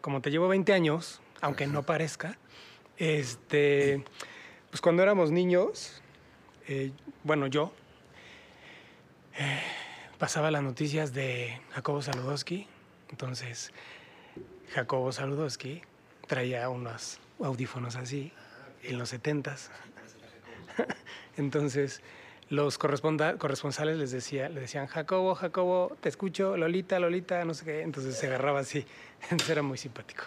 como te llevo 20 años, aunque no parezca, este, pues cuando éramos niños, eh, bueno, yo eh, pasaba las noticias de Jacobo Saludowski. Entonces, Jacobo Saludowski traía unos audífonos así en los 70s. Entonces, los corresponsales les, decía, le decían, Jacobo, Jacobo, te escucho, Lolita, Lolita, no sé qué. Entonces se agarraba así. Entonces era muy simpático.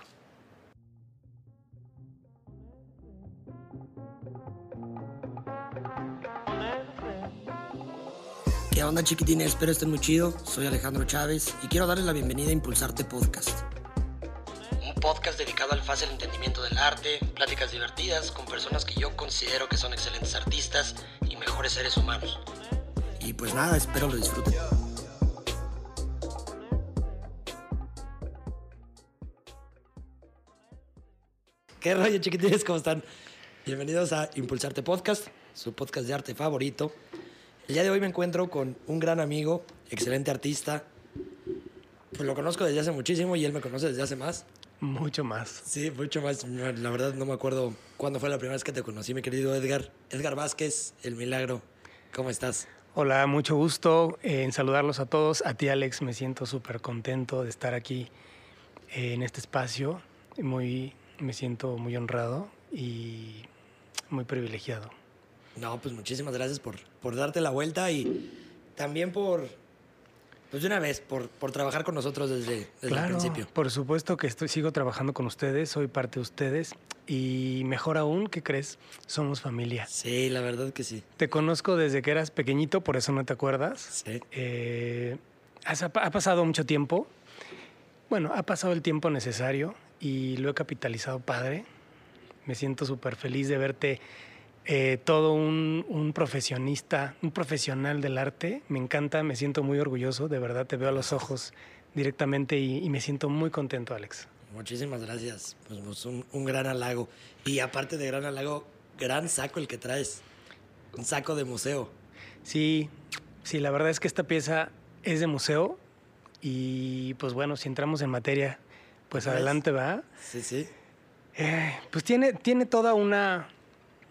¿Qué onda chiquitines? Espero estén muy chido. Soy Alejandro Chávez y quiero darles la bienvenida a Impulsarte Podcast. Podcast dedicado al fácil entendimiento del arte, pláticas divertidas con personas que yo considero que son excelentes artistas y mejores seres humanos. Y pues nada, espero lo disfruten. ¿Qué rollo chiquitines? ¿Cómo están? Bienvenidos a Impulsarte Podcast, su podcast de arte favorito. El día de hoy me encuentro con un gran amigo, excelente artista. Pues lo conozco desde hace muchísimo y él me conoce desde hace más. Mucho más. Sí, mucho más. La verdad no me acuerdo cuándo fue la primera vez que te conocí, mi querido Edgar. Edgar Vázquez, El Milagro. ¿Cómo estás? Hola, mucho gusto en saludarlos a todos. A ti, Alex, me siento súper contento de estar aquí en este espacio. Muy, me siento muy honrado y muy privilegiado. No, pues muchísimas gracias por, por darte la vuelta y también por, pues de una vez, por, por trabajar con nosotros desde, desde el principio. Por supuesto que estoy, sigo trabajando con ustedes, soy parte de ustedes y mejor aún, ¿qué crees? Somos familia. Sí, la verdad que sí. Te conozco desde que eras pequeñito, por eso no te acuerdas. Sí. Eh, ha pasado mucho tiempo. Bueno, ha pasado el tiempo necesario y lo he capitalizado padre. Me siento súper feliz de verte eh, todo un, profesionista, un profesional del arte. Me encanta, me siento muy orgulloso, de verdad te veo a los ojos directamente y, me siento muy contento, Alex. Muchísimas gracias, pues, pues un, un, gran halago. Y aparte de gran halago, gran saco el que traes, un saco de museo. Sí, sí, la verdad es que esta pieza es de museo y pues bueno, si entramos en materia, pues adelante va. Sí, sí. Eh, pues tiene, tiene toda una,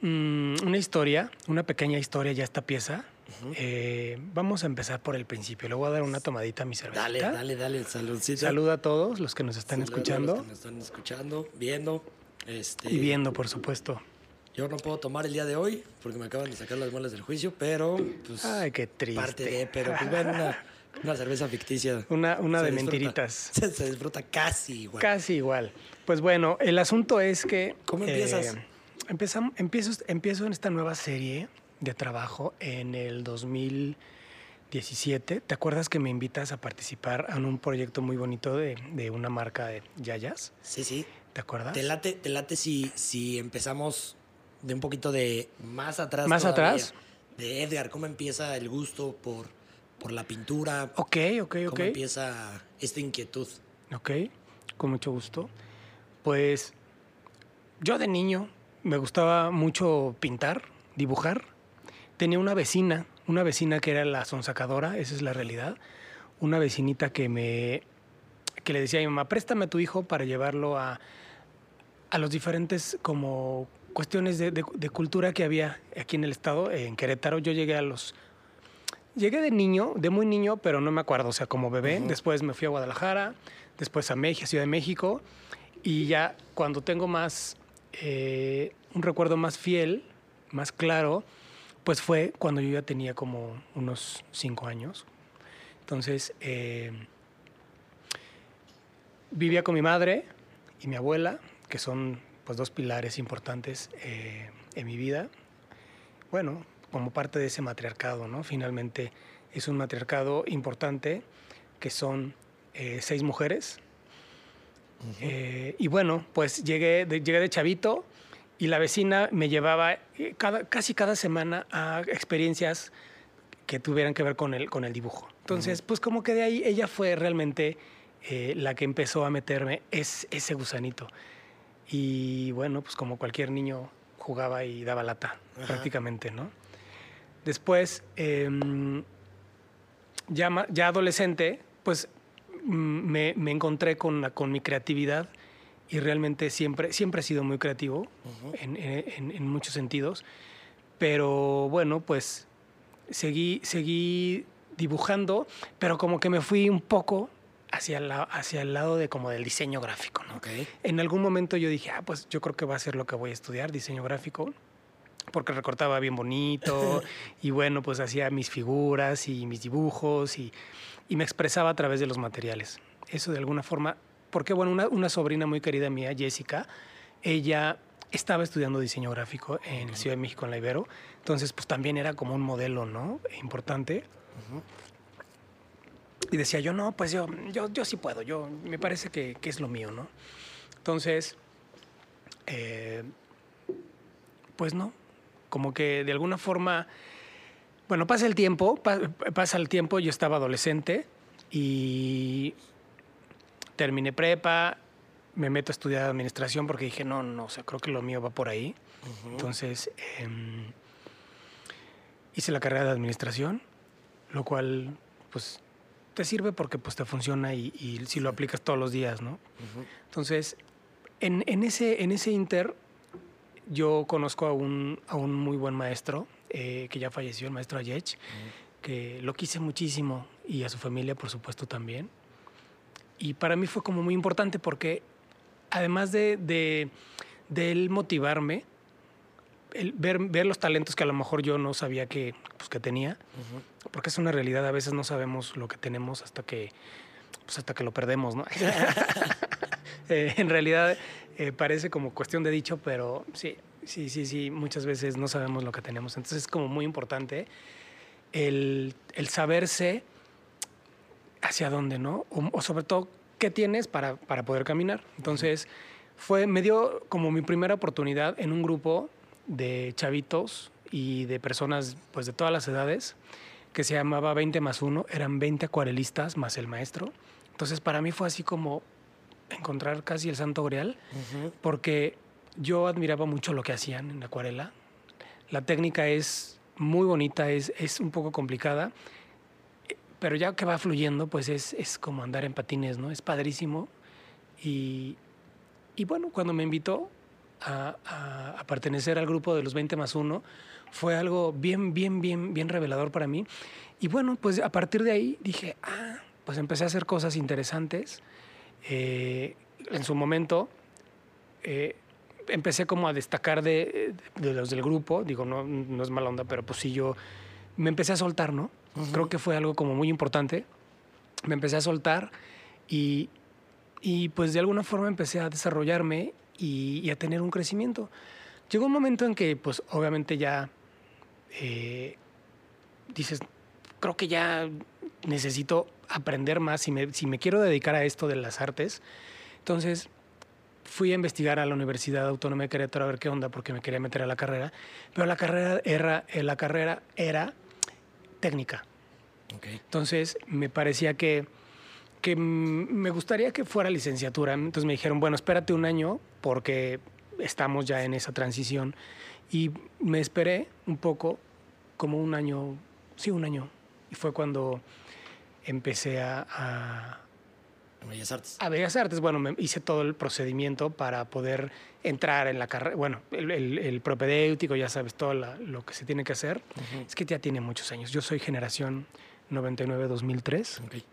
Mm, una historia, una pequeña historia ya esta pieza. Eh, vamos a empezar por el principio. Le voy a dar una tomadita a mi cerveza. Dale, dale, dale, saludcito. Saluda a todos los que nos están escuchando. A los que nos están escuchando, viendo. Este, y viendo, por supuesto. Yo no puedo tomar el día de hoy porque me acaban de sacar las muelas del juicio, pero pues. Ay, qué triste. Parte de, pero pues ven una, cerveza ficticia. Una, una de mentiritas. Se, disfruta casi igual. Casi igual. Pues bueno, el asunto es que. ¿Cómo empiezas? Eh, empezamos, empiezo, empiezo en esta nueva serie de trabajo en el 2017. ¿Te acuerdas que me invitas a participar en un proyecto muy bonito de, de una marca de Yayas? Sí, sí. ¿Te acuerdas? ¿Te late, te late si, si empezamos de un poquito de más atrás? ¿Más atrás? De Edgar, ¿cómo empieza el gusto por, por la pintura? Ok, ok, ok. ¿Cómo empieza esta inquietud? Ok, con mucho gusto. Pues yo de niño me gustaba mucho pintar, dibujar. Tenía una vecina, una vecina que era la sonsacadora, esa es la realidad. Una vecinita que me que le decía a mi mamá, préstame a tu hijo para llevarlo a, a los diferentes como cuestiones de, cultura que había aquí en el estado, en Querétaro. Yo llegué a los... Llegué de niño, de muy niño, pero no me acuerdo, o sea, como bebé. Después me fui a Guadalajara, después a México, Ciudad de México. Y ya cuando tengo más eh, un recuerdo más fiel, más claro, pues fue cuando yo ya tenía como unos cinco años. Entonces, eh, vivía con mi madre y mi abuela, que son pues dos pilares importantes eh, en mi vida. Bueno, como parte de ese matriarcado, ¿no? Finalmente es un matriarcado importante que son seis mujeres, eh, y bueno, pues llegué de, llegué de chavito y la vecina me llevaba eh, cada, casi cada semana a experiencias que tuvieran que ver con el, con el dibujo. Entonces, pues como que de ahí ella fue realmente eh, la que empezó a meterme es, ese gusanito. Y bueno, pues como cualquier niño jugaba y daba lata, prácticamente, ¿no? Después, em, ya, ya adolescente, pues me, encontré con, con mi creatividad y realmente siempre, siempre he sido muy creativo en, en, en, muchos sentidos. Pero bueno, pues seguí, seguí dibujando, pero como que me fui un poco hacia, la, hacia el lado de como del diseño gráfico, ¿no? En algún momento yo dije, ah, pues yo creo que va a ser lo que voy a estudiar, diseño gráfico, porque recortaba bien bonito y bueno, pues hacía mis figuras y mis dibujos y, y, me expresaba a través de los materiales. Eso de alguna forma, porque bueno, una, sobrina muy querida mía, Jessica, ella estaba estudiando diseño gráfico en el Ciudad de México, en la Ibero, entonces pues también era como un modelo, ¿no? Importante. Y decía yo, no, pues yo, yo, yo sí puedo, yo, me parece que, que es lo mío, ¿no? Entonces, eh, pues no, como que de alguna forma, bueno, pasa el tiempo, pasa el tiempo, yo estaba adolescente y terminé prepa, me meto a estudiar administración porque dije, no, no, o sea, creo que lo mío va por ahí. Entonces, eh, hice la carrera de administración, lo cual, pues, te sirve porque pues te funciona y, si lo aplicas todos los días, ¿no? Entonces, en, en, ese, en ese inter, yo conozco a un, a un muy buen maestro eh, que ya falleció, el maestro Ayech, que lo quise muchísimo y a su familia, por supuesto, también. Y para mí fue como muy importante porque además de, de, de él motivarme, el ver, ver, los talentos que a lo mejor yo no sabía que, pues, que tenía, porque es una realidad, a veces no sabemos lo que tenemos hasta que, pues, hasta que lo perdemos, ¿no? eh, en realidad eh, parece como cuestión de dicho, pero sí, sí, sí, sí, muchas veces no sabemos lo que tenemos. Entonces es como muy importante el, el saberse hacia dónde, ¿no? O, o, sobre todo, qué tienes para, para poder caminar. Entonces, fue, me dio como mi primera oportunidad en un grupo de chavitos y de personas pues de todas las edades que se llamaba 20 más 1, eran 20 acuarelistas más el maestro. Entonces para mí fue así como encontrar casi el santo grial, porque yo admiraba mucho lo que hacían en acuarela. La técnica es muy bonita, es, es un poco complicada, pero ya que va fluyendo, pues es, es como andar en patines, ¿no? Es padrísimo. Y, y bueno, cuando me invitó, a, pertenecer al grupo de los 20 más 1 fue algo bien, bien, bien, bien revelador para mí. Y bueno, pues a partir de ahí dije, ah, pues empecé a hacer cosas interesantes. Eh, en su momento eh, empecé como a destacar de, de, los del grupo, digo, no, no es mala onda, pero pues sí yo me empecé a soltar, ¿no? Creo que fue algo como muy importante. Me empecé a soltar y, y pues de alguna forma empecé a desarrollarme y, a tener un crecimiento. Llegó un momento en que, pues, obviamente ya eh, dices, creo que ya necesito aprender más si me, si me quiero dedicar a esto de las artes. Entonces, fui a investigar a la Universidad Autónoma de Querétaro a ver qué onda, porque me quería meter a la carrera. Pero la carrera era, eh, la carrera era técnica. Entonces, me parecía que que me gustaría que fuera licenciatura. Entonces me dijeron, bueno, espérate un año porque estamos ya en esa transición. Y me esperé un poco, como un año, sí, un año. Y fue cuando empecé a... a Bellas Artes. A Bellas Artes, bueno, me hice todo el procedimiento para poder entrar en la carrera, bueno, el, el, el, propedéutico, ya sabes, todo la, lo que se tiene que hacer. Es que ya tiene muchos años. Yo soy generación 99-2003. Okay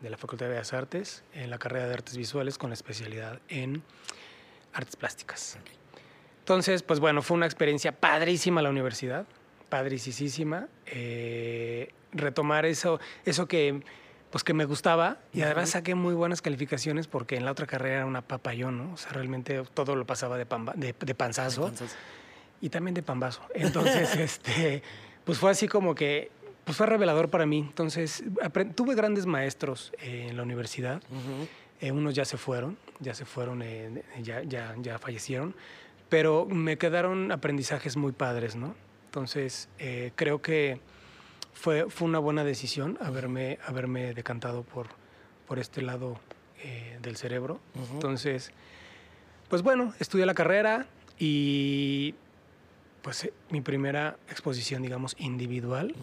de la Facultad de Bellas Artes en la carrera de Artes Visuales con la especialidad en Artes Plásticas. Entonces, pues bueno, fue una experiencia padrísima la universidad, padricísima. Eh, retomar eso, eso que, pues que me gustaba y además saqué muy buenas calificaciones porque en la otra carrera era una papayón, ¿no? O sea, realmente todo lo pasaba de, de, de panzazo. De panzazo. Y también de pambazo. Entonces, este, pues fue así como que pues fue revelador para mí. Entonces, tuve grandes maestros eh, en la universidad. eh, unos ya se fueron, ya se fueron, eh, ya, ya, ya fallecieron, pero me quedaron aprendizajes muy padres, ¿no? Entonces, eh, creo que fue, fue una buena decisión haberme, haberme decantado por, por este lado eh, del cerebro. Entonces, pues bueno, estudié la carrera y pues mi primera exposición, digamos, individual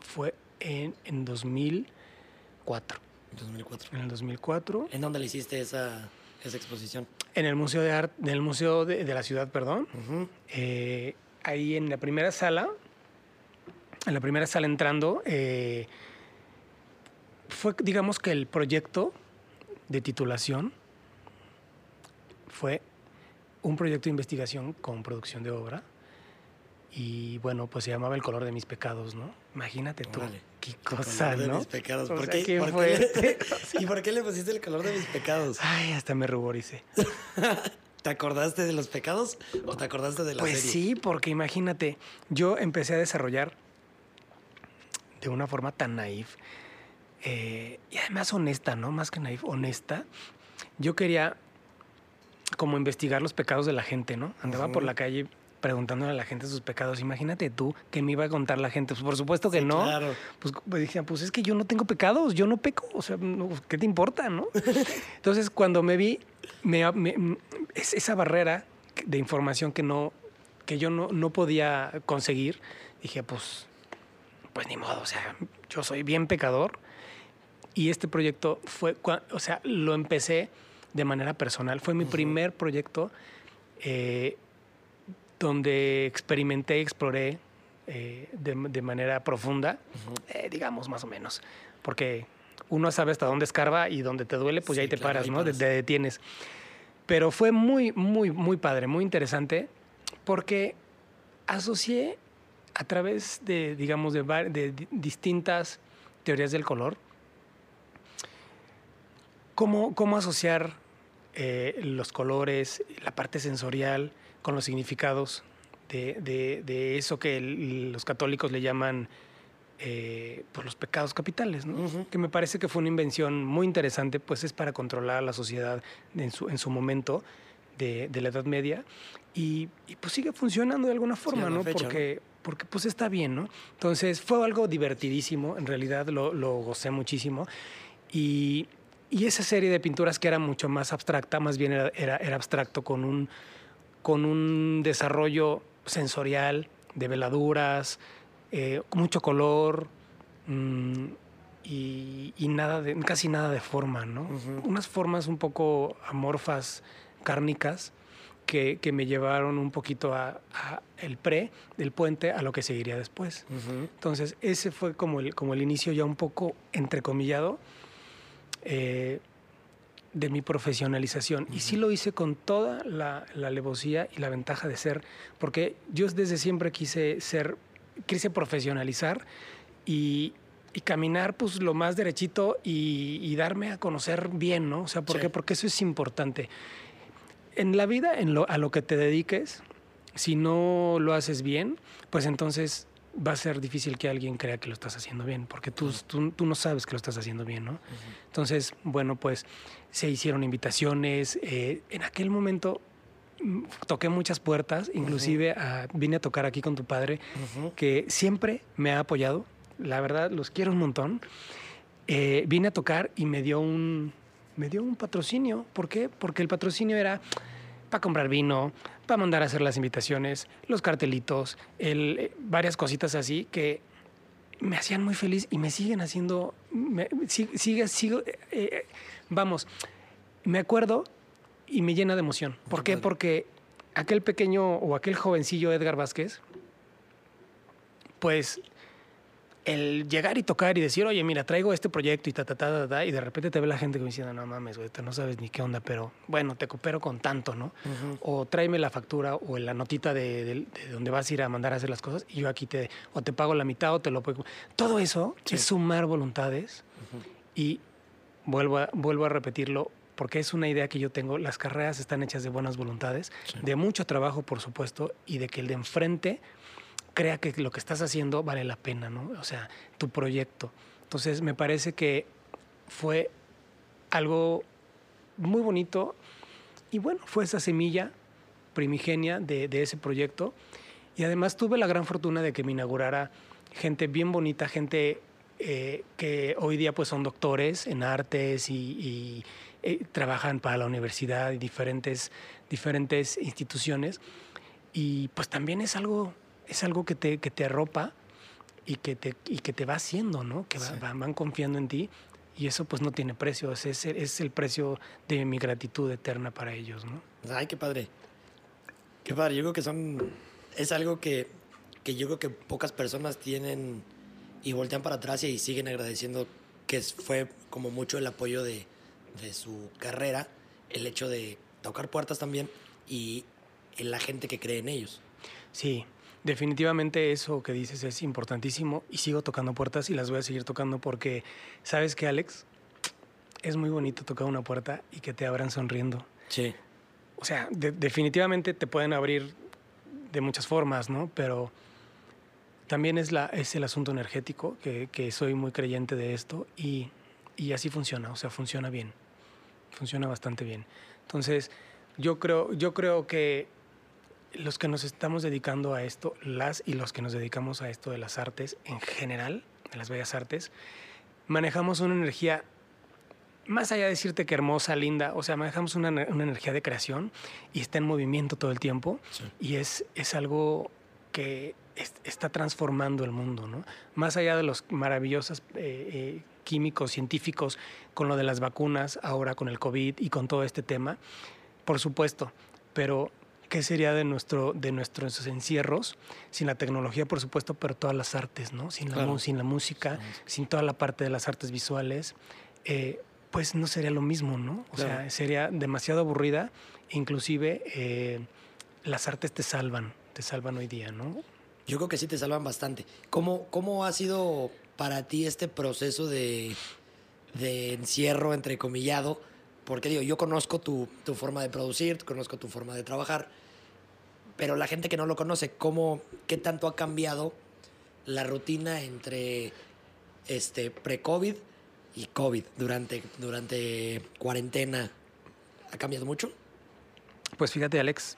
fue en, en 2004. 2004. En el 2004. ¿En dónde le hiciste esa esa exposición? En el Museo de Arte, en el Museo de, de la Ciudad, perdón. Eh, ahí en la primera sala, en la primera sala entrando, eh, fue, digamos que el proyecto de titulación fue un proyecto de investigación con producción de obra. Y bueno, pues se llamaba El color de mis pecados, ¿no? Imagínate tú. Órale. Qué El cosa, color de ¿no? mis pecados. O ¿Por sea, qué, qué por qué fuerte. le- ¿Y por qué le pusiste el color de mis pecados? Ay, hasta me ruboricé. ¿Te acordaste de los pecados o te acordaste de la Pues serie? sí, porque imagínate, yo empecé a desarrollar de una forma tan naif eh, y además honesta, ¿no? Más que naif, honesta. Yo quería como investigar los pecados de la gente, ¿no? Andaba por la calle preguntándole a la gente sus pecados. Imagínate tú que me iba a contar la gente. Pues por supuesto que Sí, no. claro. Pues, pues dije, pues es que yo no tengo pecados, yo no peco, o sea, no, ¿qué te importa, no? Entonces, cuando me vi, me, me- es- esa barrera de información que no, que yo no, no podía conseguir, dije, pues, pues ni modo, o sea, yo soy bien pecador. Y este proyecto fue, o sea, lo empecé de manera personal, fue mi primer proyecto eh, donde experimenté, exploré eh, de, de manera profunda, eh, digamos más o menos, porque uno sabe hasta dónde escarba y dónde te duele, pues ya ahí te claro, paras, ¿no? Te, te detienes. Pero fue muy, muy, muy padre, muy interesante, porque asocié a través de, digamos, de, distintas teorías del color, cómo, cómo asociar eh, los colores, la parte sensorial, con los significados de, de- de eso que el- los católicos le llaman eh, pues los pecados capitales, que me parece que fue una invención muy interesante, pues es para controlar a la sociedad en su, en su momento de, de la Edad Media y, y, pues sigue funcionando de alguna forma, ¿no? fecha, porque, porque pues está bien, ¿no? Entonces fue algo divertidísimo, en realidad lo, lo gocé muchísimo y, y esa serie de pinturas que era mucho más abstracta, más bien era, era, era abstracto con un, con un desarrollo sensorial de veladuras, eh, mucho color mm, y, y nada de, casi nada de forma, ¿no? Unas formas un poco amorfas, cárnicas, que, que me llevaron un poquito a, a el pre del puente a lo que seguiría después. Entonces, ese fue como el, como el inicio ya un poco entrecomillado eh, de mi profesionalización. Y sí lo hice con toda la, la alevosía y la ventaja de ser, porque yo desde siempre quise ser, quise profesionalizar y, y caminar pues lo más derechito y, y darme a conocer bien, ¿no? O sea, ¿por Sí. qué? Porque eso es importante. En la vida, en lo, a lo que te dediques, si no lo haces bien, pues entonces va a ser difícil que alguien crea que lo estás haciendo bien, porque tú, tú, tú no sabes que lo estás haciendo bien, ¿no? Entonces, bueno, pues se hicieron invitaciones. eh, en aquel momento mm, toqué muchas puertas, inclusive a- vine a tocar aquí con tu padre, que siempre me ha apoyado. La verdad, los quiero un montón. Eh, vine a tocar y me dio un, me dio un patrocinio. ¿Por qué? Porque el patrocinio era para comprar vino, para mandar a hacer las invitaciones, los cartelitos, el, eh, varias cositas así que me hacían muy feliz y me siguen haciendo, me- sigue, sigo, eh, eh, vamos, me acuerdo y me llena de emoción. ¿Por qué? Porque aquel pequeño o aquel jovencillo Edgar Vázquez, pues el llegar y tocar y decir, oye, mira, traigo este proyecto y ta, ta, ta, ta, ta, y de repente te ve la gente que me diciendo, no mames, güey, no sabes ni qué onda, pero bueno, te coopero con tanto, ¿no? O tráeme la factura o la notita de, de- de donde vas a ir a mandar a hacer las cosas y yo aquí te, o te pago la mitad o te lo puedo. Todo eso Sí. es sumar voluntades y vuelvo a, vuelvo a repetirlo porque es una idea que yo tengo. Las carreras están hechas de buenas voluntades, Sí. de mucho trabajo, por supuesto, y de que el de enfrente crea que lo que estás haciendo vale la pena, ¿no? O sea, tu proyecto. Entonces, me parece que fue algo muy bonito y bueno, fue esa semilla primigenia de, ese proyecto. Y además tuve la gran fortuna de que me inaugurara gente bien bonita, gente eh, que hoy día pues son doctores en artes y, y, eh, trabajan para la universidad y diferentes, diferentes instituciones. Y pues también es algo, es algo que te, que te arropa y que te, y que te va haciendo, ¿no? Que va- Sí. van, van confiando en ti. Y eso pues no tiene precio, es, es, es el precio de mi gratitud eterna para ellos, ¿no? Ay, qué padre. Qué padre, yo creo que son, es algo que, que yo creo que pocas personas tienen y voltean para atrás y siguen agradeciendo que fue como mucho el apoyo de, de su carrera, el hecho de tocar puertas también y la gente que cree en ellos. Sí, definitivamente eso que dices es importantísimo y sigo tocando puertas y las voy a seguir tocando porque, ¿sabes qué, Alex? Es muy bonito tocar una puerta y que te abran sonriendo. Sí. O sea, definitivamente te pueden abrir de muchas formas, ¿no? Pero también es, la, es el asunto energético, que, que soy muy creyente de esto y, y así funciona, o sea, funciona bien, funciona bastante bien. Entonces, yo creo, yo creo que los que nos estamos dedicando a esto, las y los que nos dedicamos a esto de las artes en general, de las bellas artes, manejamos una energía, más allá de decirte que hermosa, linda, o sea, manejamos una, una energía de creación y está en movimiento todo el tiempo sí. y es, es algo que es, está transformando el mundo, ¿no? Más allá de los maravillosos eh, eh, químicos, científicos, con lo de las vacunas, ahora con el COVID y con todo este tema, por supuesto, pero ¿qué sería de, nuestro, de nuestros encierros sin la tecnología, por supuesto, pero todas las artes, ¿no? Sin, claro. la, sin la música, sí. sin toda la parte de las artes visuales, eh, pues no sería lo mismo, ¿no? O claro. sea, sería demasiado aburrida, inclusive eh, las artes te salvan, te salvan hoy día, ¿no? Yo creo que sí te salvan bastante. ¿Cómo, cómo ha sido para ti este proceso de, de encierro, entrecomillado? Porque digo, yo conozco tu, tu, forma de producir, conozco tu forma de trabajar, pero la gente que no lo conoce, ¿cómo, ¿qué tanto ha cambiado la rutina entre este, pre-COVID y COVID durante, durante cuarentena? ¿Ha cambiado mucho? Pues fíjate, Alex,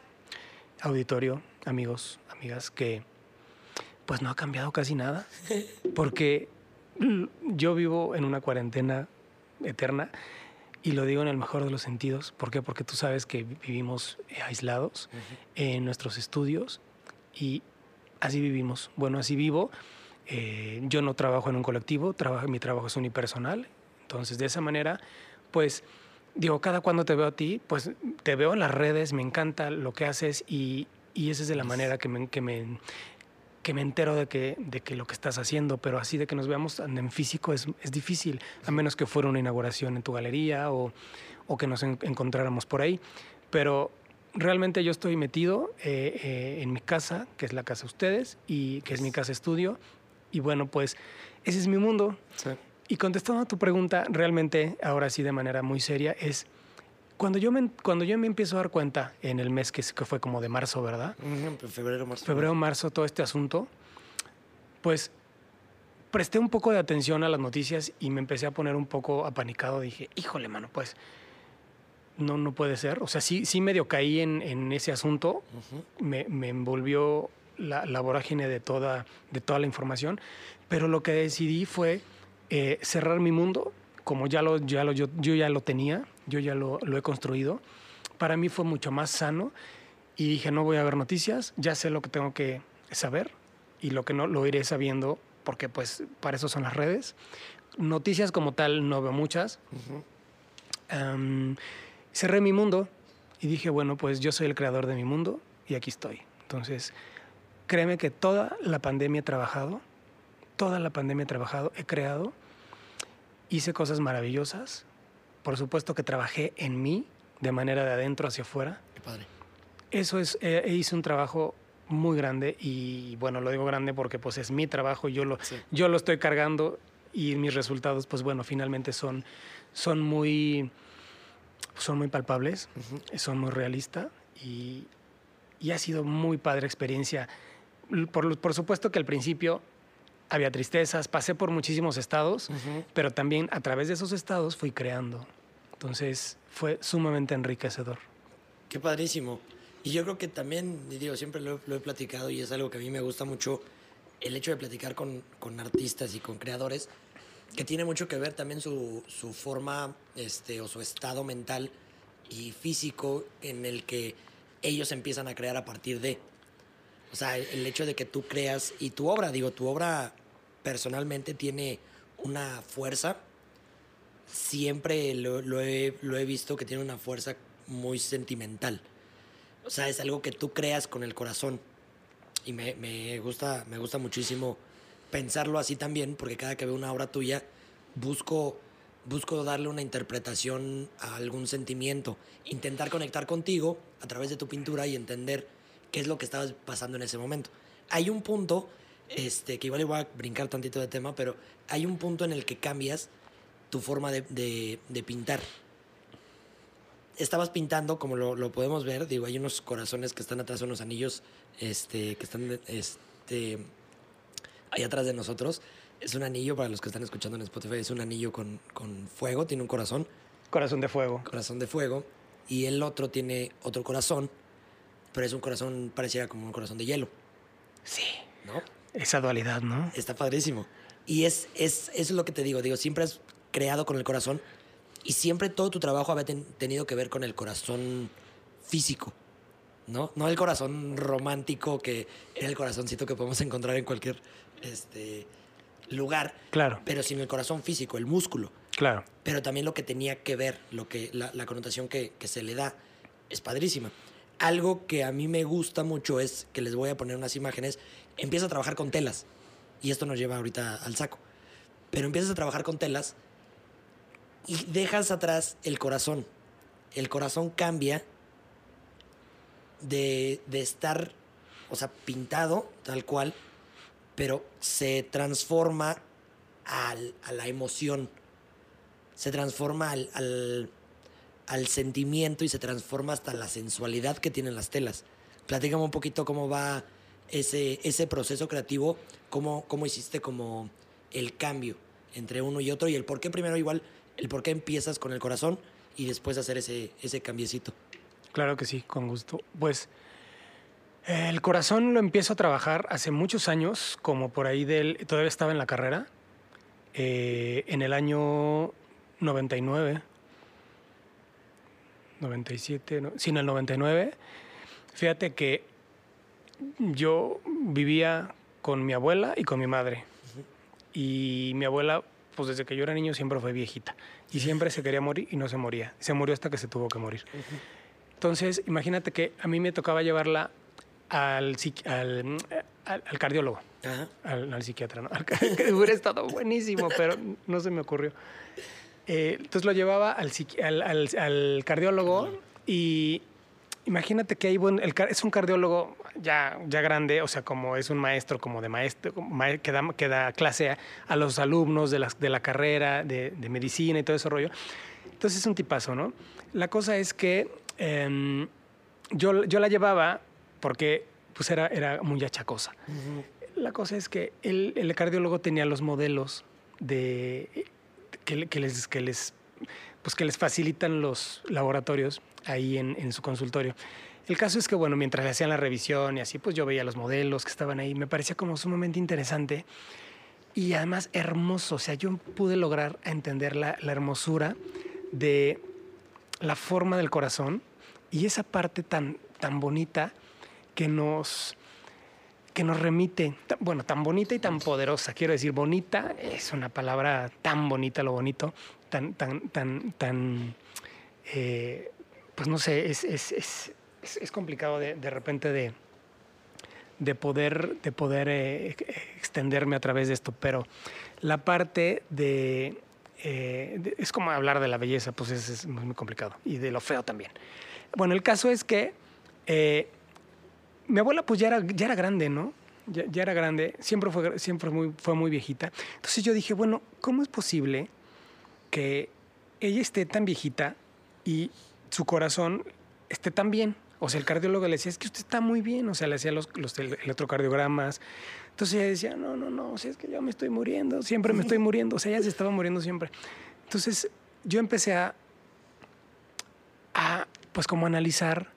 auditorio, amigos, amigas, que pues no ha cambiado casi nada, porque yo vivo en una cuarentena eterna y lo digo en el mejor de los sentidos. ¿Por qué? Porque tú sabes que vivimos aislados uh -huh. en nuestros estudios y así vivimos. Bueno, así vivo. Eh, yo no trabajo en un colectivo, trabajo, mi trabajo es unipersonal. Entonces, de esa manera, pues, digo, cada cuando te veo a ti, pues te veo en las redes, me encanta lo que haces y, y esa es de la manera que me, que me, que me entero de que, de que lo que estás haciendo, pero así de que nos veamos en físico es, es difícil, a menos que fuera una inauguración en tu galería o, o que nos en, encontráramos por ahí. Pero realmente yo estoy metido eh, eh, en mi casa, que es la casa de ustedes, y que es mi casa estudio, y bueno, pues ese es mi mundo. Sí. Y contestando a tu pregunta, realmente, ahora sí de manera muy seria, es cuando yo, me, cuando yo me empiezo a dar cuenta en el mes que, que fue como de marzo, ¿verdad? -huh, febrero, marzo. Febrero, marzo, todo este asunto, pues presté un poco de atención a las noticias y me empecé a poner un poco apanicado. Dije, híjole, mano, pues no, no puede ser. O sea, sí, sí medio caí en, en ese asunto. Uh -huh. me, me, envolvió la, la, vorágine de toda, de toda la información. Pero lo que decidí fue eh, cerrar mi mundo como ya lo, ya lo, yo, yo ya lo tenía, yo ya lo, lo, he construido, para mí fue mucho más sano y dije, no voy a ver noticias, ya sé lo que tengo que saber y lo que no lo iré sabiendo porque pues para eso son las redes. Noticias como tal no veo muchas. Uh -huh. um, cerré mi mundo y dije, bueno, pues yo soy el creador de mi mundo y aquí estoy. Entonces, créeme que toda la pandemia he trabajado, toda la pandemia he trabajado, he creado hice cosas maravillosas. Por supuesto que trabajé en mí de manera de adentro hacia afuera. Qué padre. Eso es, eh, hice un trabajo muy grande y bueno, lo digo grande porque pues es mi trabajo, yo lo, sí. yo lo estoy cargando y mis resultados pues bueno, finalmente son, son, muy, son muy palpables, uh -huh. son muy realistas y, y, ha sido muy padre experiencia. Por, por supuesto que al principio había tristezas, pasé por muchísimos estados, uh -huh. pero también a través de esos estados fui creando. Entonces fue sumamente enriquecedor. Qué padrísimo. Y yo creo que también, digo, siempre lo, lo, he platicado y es algo que a mí me gusta mucho, el hecho de platicar con, con artistas y con creadores, que tiene mucho que ver también su, su forma este, o su estado mental y físico en el que ellos empiezan a crear a partir de. O sea, el hecho de que tú creas y tu obra, digo, tu obra personalmente tiene una fuerza siempre lo, he visto que tiene una fuerza muy sentimental. O sea, es algo que tú creas con el corazón. Y me, me gusta, me gusta muchísimo pensarlo así también, porque cada que veo una obra tuya, busco, busco darle una interpretación a algún sentimiento, intentar conectar contigo a través de tu pintura y entender qué es lo que estabas pasando en ese momento. Hay un punto, este, que igual voy a brincar tantito de tema, pero hay un punto en el que cambias tu forma de, de, de pintar. Estabas pintando, como lo, lo, podemos ver, digo, hay unos corazones que están atrás, unos anillos este, que están este, ahí atrás de nosotros. Es un anillo, para los que están escuchando en Spotify, es un anillo con, con fuego, tiene un corazón. Corazón de fuego. Corazón de fuego. Y el otro tiene otro corazón, pero es un corazón, pareciera como un corazón de hielo. Sí. ¿No? Esa dualidad, ¿no? Está padrísimo. Y es, es, eso es lo que te digo. Digo, siempre has creado con el corazón y siempre todo tu trabajo había ten, tenido que ver con el corazón físico. ¿no? No el corazón romántico que era el corazoncito que podemos encontrar en cualquier este, lugar. Claro. Pero sino el corazón físico, el músculo. Claro. Pero también lo que tenía que ver, lo que, la, la connotación que, que, se le da, es padrísima. Algo que a mí me gusta mucho es que les voy a poner unas imágenes. Empieza a trabajar con telas. Y esto nos lleva ahorita al saco. Pero empiezas a trabajar con telas y dejas atrás el corazón. El corazón cambia de, de, estar, o sea, pintado tal cual, pero se transforma al, a la emoción, se transforma al, al, al, sentimiento y se transforma hasta la sensualidad que tienen las telas. Platícame un poquito cómo va ese, ese proceso creativo, cómo, cómo hiciste como el cambio entre uno y otro y el por qué primero igual, el por qué empiezas con el corazón y después hacer ese, ese cambiecito. Claro que sí, con gusto. Pues el corazón lo empiezo a trabajar hace muchos años, como por ahí del. Todavía estaba en la carrera, eh, en el año 99, 97, no, en el 99. Fíjate que yo vivía con mi abuela y con mi madre. Uh -huh. Y mi abuela, pues desde que yo era niño, siempre fue viejita. Y siempre se quería morir y no se moría. Se murió hasta que se tuvo que morir. Uh -huh. Entonces, imagínate que a mí me tocaba llevarla al, al, al, al cardiólogo, Ajá. al, al, psiquiatra, ¿no? que hubiera estado buenísimo, pero no se me ocurrió. Eh, entonces lo llevaba al, al cardiólogo y imagínate que hay buen, el, es un cardiólogo ya, ya grande, o sea, como es un maestro, como de maestro, que da, que da clase a, a los alumnos de la, de la carrera de, de medicina y todo ese rollo. Entonces es un tipazo, ¿no? La cosa es que eh, yo, yo la llevaba porque pues era, era muy achacosa. Uh -huh. La cosa es que el, el, cardiólogo tenía los modelos de, que, les, que, les, pues que les facilitan los laboratorios ahí en, en, su consultorio. El caso es que, bueno, mientras le hacían la revisión y así, pues yo veía los modelos que estaban ahí. Me parecía como sumamente interesante y además hermoso. O sea, yo pude lograr entender la, la hermosura de la forma del corazón y esa parte tan, tan bonita que nos, que nos remite, bueno, tan bonita y tan poderosa. Quiero decir, bonita es una palabra tan bonita, lo bonito, tan, tan, tan, tan, eh, pues no sé, es, es, es, es complicado de, de, repente de, de poder, de poder eh, extenderme a través de esto, pero la parte de, eh, es como hablar de la belleza, pues es, muy complicado, y de lo feo también. Bueno, el caso es que mi abuela pues ya era, ya era grande, ¿no? Ya, era grande, siempre, fue, siempre muy, fue muy viejita. Entonces yo dije, bueno, ¿cómo es posible que ella esté tan viejita y su corazón esté tan bien? O sea, el cardiólogo le decía, es que usted está muy bien, o sea, le hacía los, electrocardiogramas. Entonces ella decía, no, no, no, o es que yo me estoy muriendo, siempre me estoy muriendo, o sea, ella se estaba muriendo siempre. Entonces yo empecé a, a pues como analizar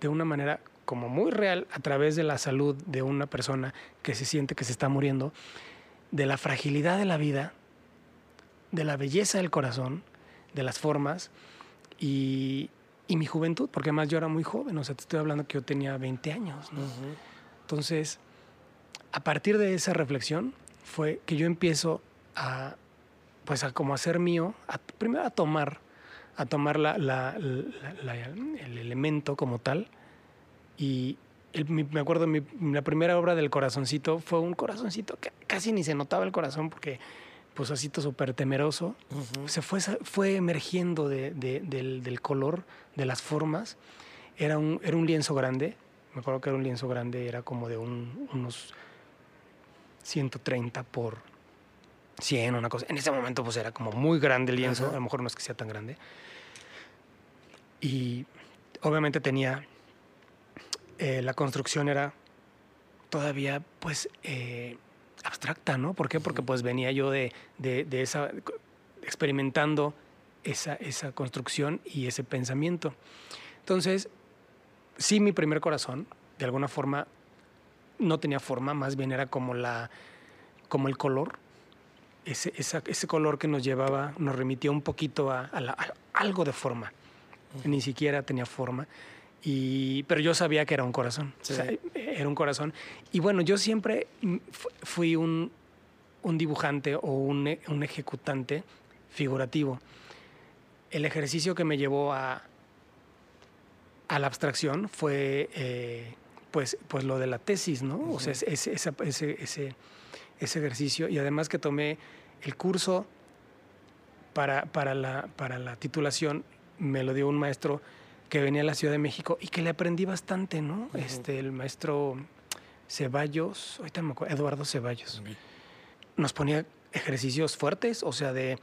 de una manera como muy real a través de la salud de una persona que se siente que se está muriendo, de la fragilidad de la vida, de la belleza del corazón, de las formas y, y mi juventud, porque además yo era muy joven, o sea, te estoy hablando que yo tenía 20 años, ¿no? Uh -huh. Entonces, a partir de esa reflexión fue que yo empiezo a pues a como hacer mío, primero a tomar, a tomar la, el elemento como tal. Y me acuerdo, mi, la primera obra del corazoncito fue un corazoncito que casi ni se notaba el corazón porque pues así súper temeroso. Se fue, fue emergiendo de, del, del, color, de las formas. Era un, era un lienzo grande. Me acuerdo que era un lienzo grande, era como de un, unos 130 por 100, una cosa. En ese momento pues era como muy grande el lienzo, a lo mejor no es que sea tan grande. Y obviamente tenía, eh, la construcción era todavía pues eh, abstracta, ¿no? ¿Por qué? Porque pues venía yo de, de, esa, experimentando esa, esa construcción y ese pensamiento. Entonces, sí, mi primer corazón, de alguna forma, no tenía forma, más bien era como, la, como el color, ese, ese color que nos llevaba, nos remitía un poquito a, algo de forma. Ni siquiera tenía forma. Y, pero yo sabía que era un corazón. era un corazón. Y bueno, yo siempre fui un, un dibujante o un, un, ejecutante figurativo. El ejercicio que me llevó a, a la abstracción fue eh, pues, pues lo de la tesis, ¿no? O sea, ese, ese, ese, ese, ejercicio. Y además que tomé el curso para, para, la, para la titulación, me lo dio un maestro que venía a la Ciudad de México y que le aprendí bastante, ¿no? este, el maestro Ceballos, ahorita me acuerdo, Eduardo Ceballos. Nos ponía ejercicios fuertes, o sea, de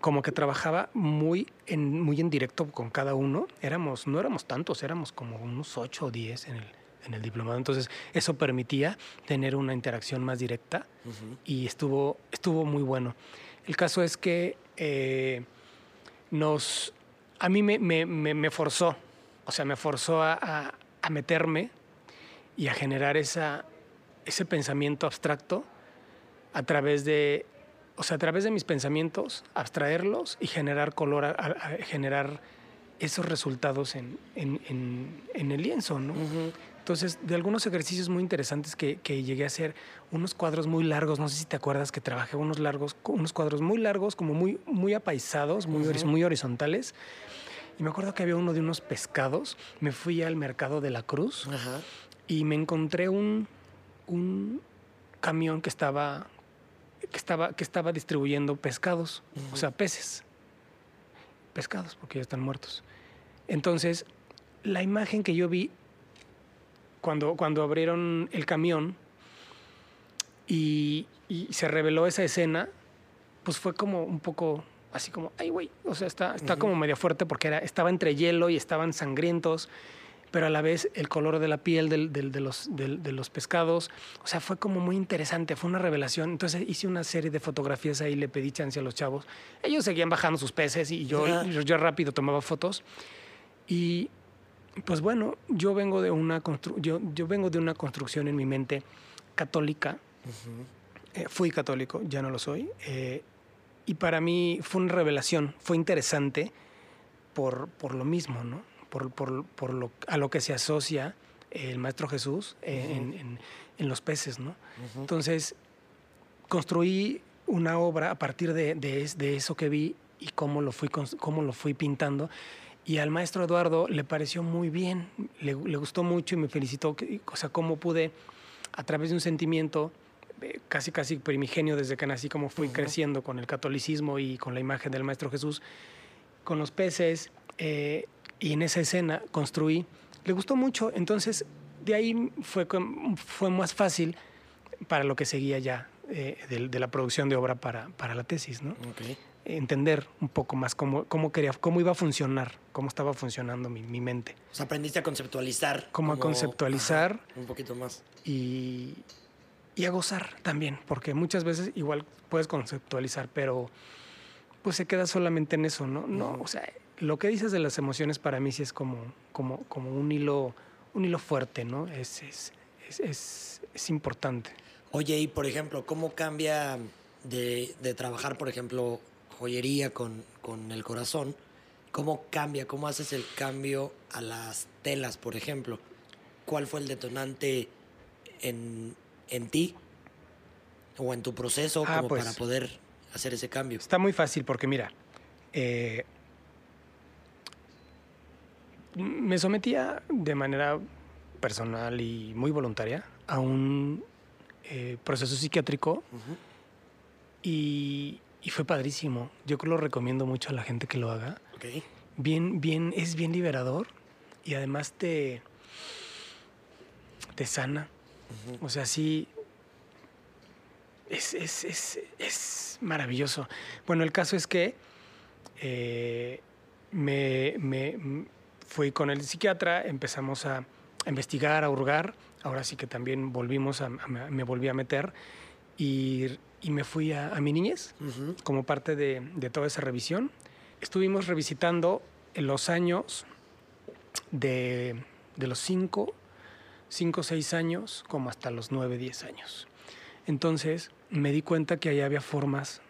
como que trabajaba muy en, muy en directo con cada uno. Éramos, no éramos tantos, éramos como unos ocho o diez en el, en el diplomado. Entonces, eso permitía tener una interacción más directa y estuvo, estuvo muy bueno. El caso es que eh, nos a mí me, me, me, forzó, o sea, me forzó a, a, meterme y a generar esa, ese pensamiento abstracto a través de, o sea, a través de mis pensamientos, abstraerlos y generar color, generar esos resultados en, en, en, el lienzo, ¿no? Entonces, de algunos ejercicios muy interesantes que, que, llegué a hacer, unos cuadros muy largos, no sé si te acuerdas que trabajé unos largos, unos cuadros muy largos, como muy, muy apaisados, muy, muy horizontales. Y me acuerdo que había uno de unos pescados. Me fui al mercado de la Cruz y me encontré un, un camión que estaba, que, estaba, que estaba distribuyendo pescados, o sea, peces. Pescados, porque ya están muertos. Entonces, la imagen que yo vi cuando, cuando abrieron el camión y, se reveló esa escena, pues fue como un poco así como, ay, güey, o sea, está, está como medio fuerte porque era, estaba entre hielo y estaban sangrientos, pero a la vez el color de la piel del, de, los, de, los pescados, o sea, fue como muy interesante, fue una revelación. Entonces hice una serie de fotografías ahí, le pedí chance a los chavos. Ellos seguían bajando sus peces y yo, yo, yo rápido tomaba fotos. Y pues bueno, yo vengo de una, yo, yo vengo de una construcción en mi mente católica. Eh, fui católico, ya no lo soy. Eh, y para mí fue una revelación, fue interesante por, por lo mismo, ¿no? Por, por, por, lo, a lo que se asocia el Maestro Jesús en, en, los peces, ¿no? Entonces, construí una obra a partir de, de, de, eso que vi y cómo lo fui, cómo lo fui pintando. Y al maestro Eduardo le pareció muy bien, le, gustó mucho y me felicitó, o sea, cómo pude, a través de un sentimiento eh, casi, casi primigenio desde que nací, como fui creciendo con el catolicismo y con la imagen del Maestro Jesús, con los peces, eh, y en esa escena construí, le gustó mucho, entonces de ahí fue, fue más fácil para lo que seguía ya eh, de, la producción de obra para, para la tesis, ¿no? Entender un poco más cómo, cómo, quería, cómo iba a funcionar, cómo estaba funcionando mi, mi mente. O sea, aprendiste a conceptualizar. Cómo a conceptualizar. un poquito más. Y, y, a gozar también, porque muchas veces igual puedes conceptualizar, pero pues se queda solamente en eso, ¿no? No, o sea, lo que dices de las emociones para mí sí es como, como, como un hilo, un hilo fuerte, ¿no? Es, es, es, es importante. Oye, y por ejemplo, ¿cómo cambia de, de trabajar, por ejemplo, joyería con, con el corazón, ¿cómo cambia? ¿Cómo haces el cambio a las telas, por ejemplo? ¿Cuál fue el detonante en, en ti o en tu proceso ah, como pues para poder hacer ese cambio. Está muy fácil porque mira, eh, me sometía de manera personal y muy voluntaria a un eh, proceso psiquiátrico y, y fue padrísimo. Yo lo recomiendo mucho a la gente que lo haga. Ok. Bien, bien, es bien liberador y además te, te sana. O sea, sí. Es, es, es, es maravilloso. Bueno, el caso es que eh, me, fui con el psiquiatra, empezamos a investigar, a hurgar. Ahora sí que también volvimos a, a- me volví a meter y, y me fui a, a mi niñez como parte de, de toda esa revisión. Estuvimos revisitando los años de, de los 5, 5 o 6 años como hasta los 9, 10 años. Entonces me di cuenta que ahí había formas,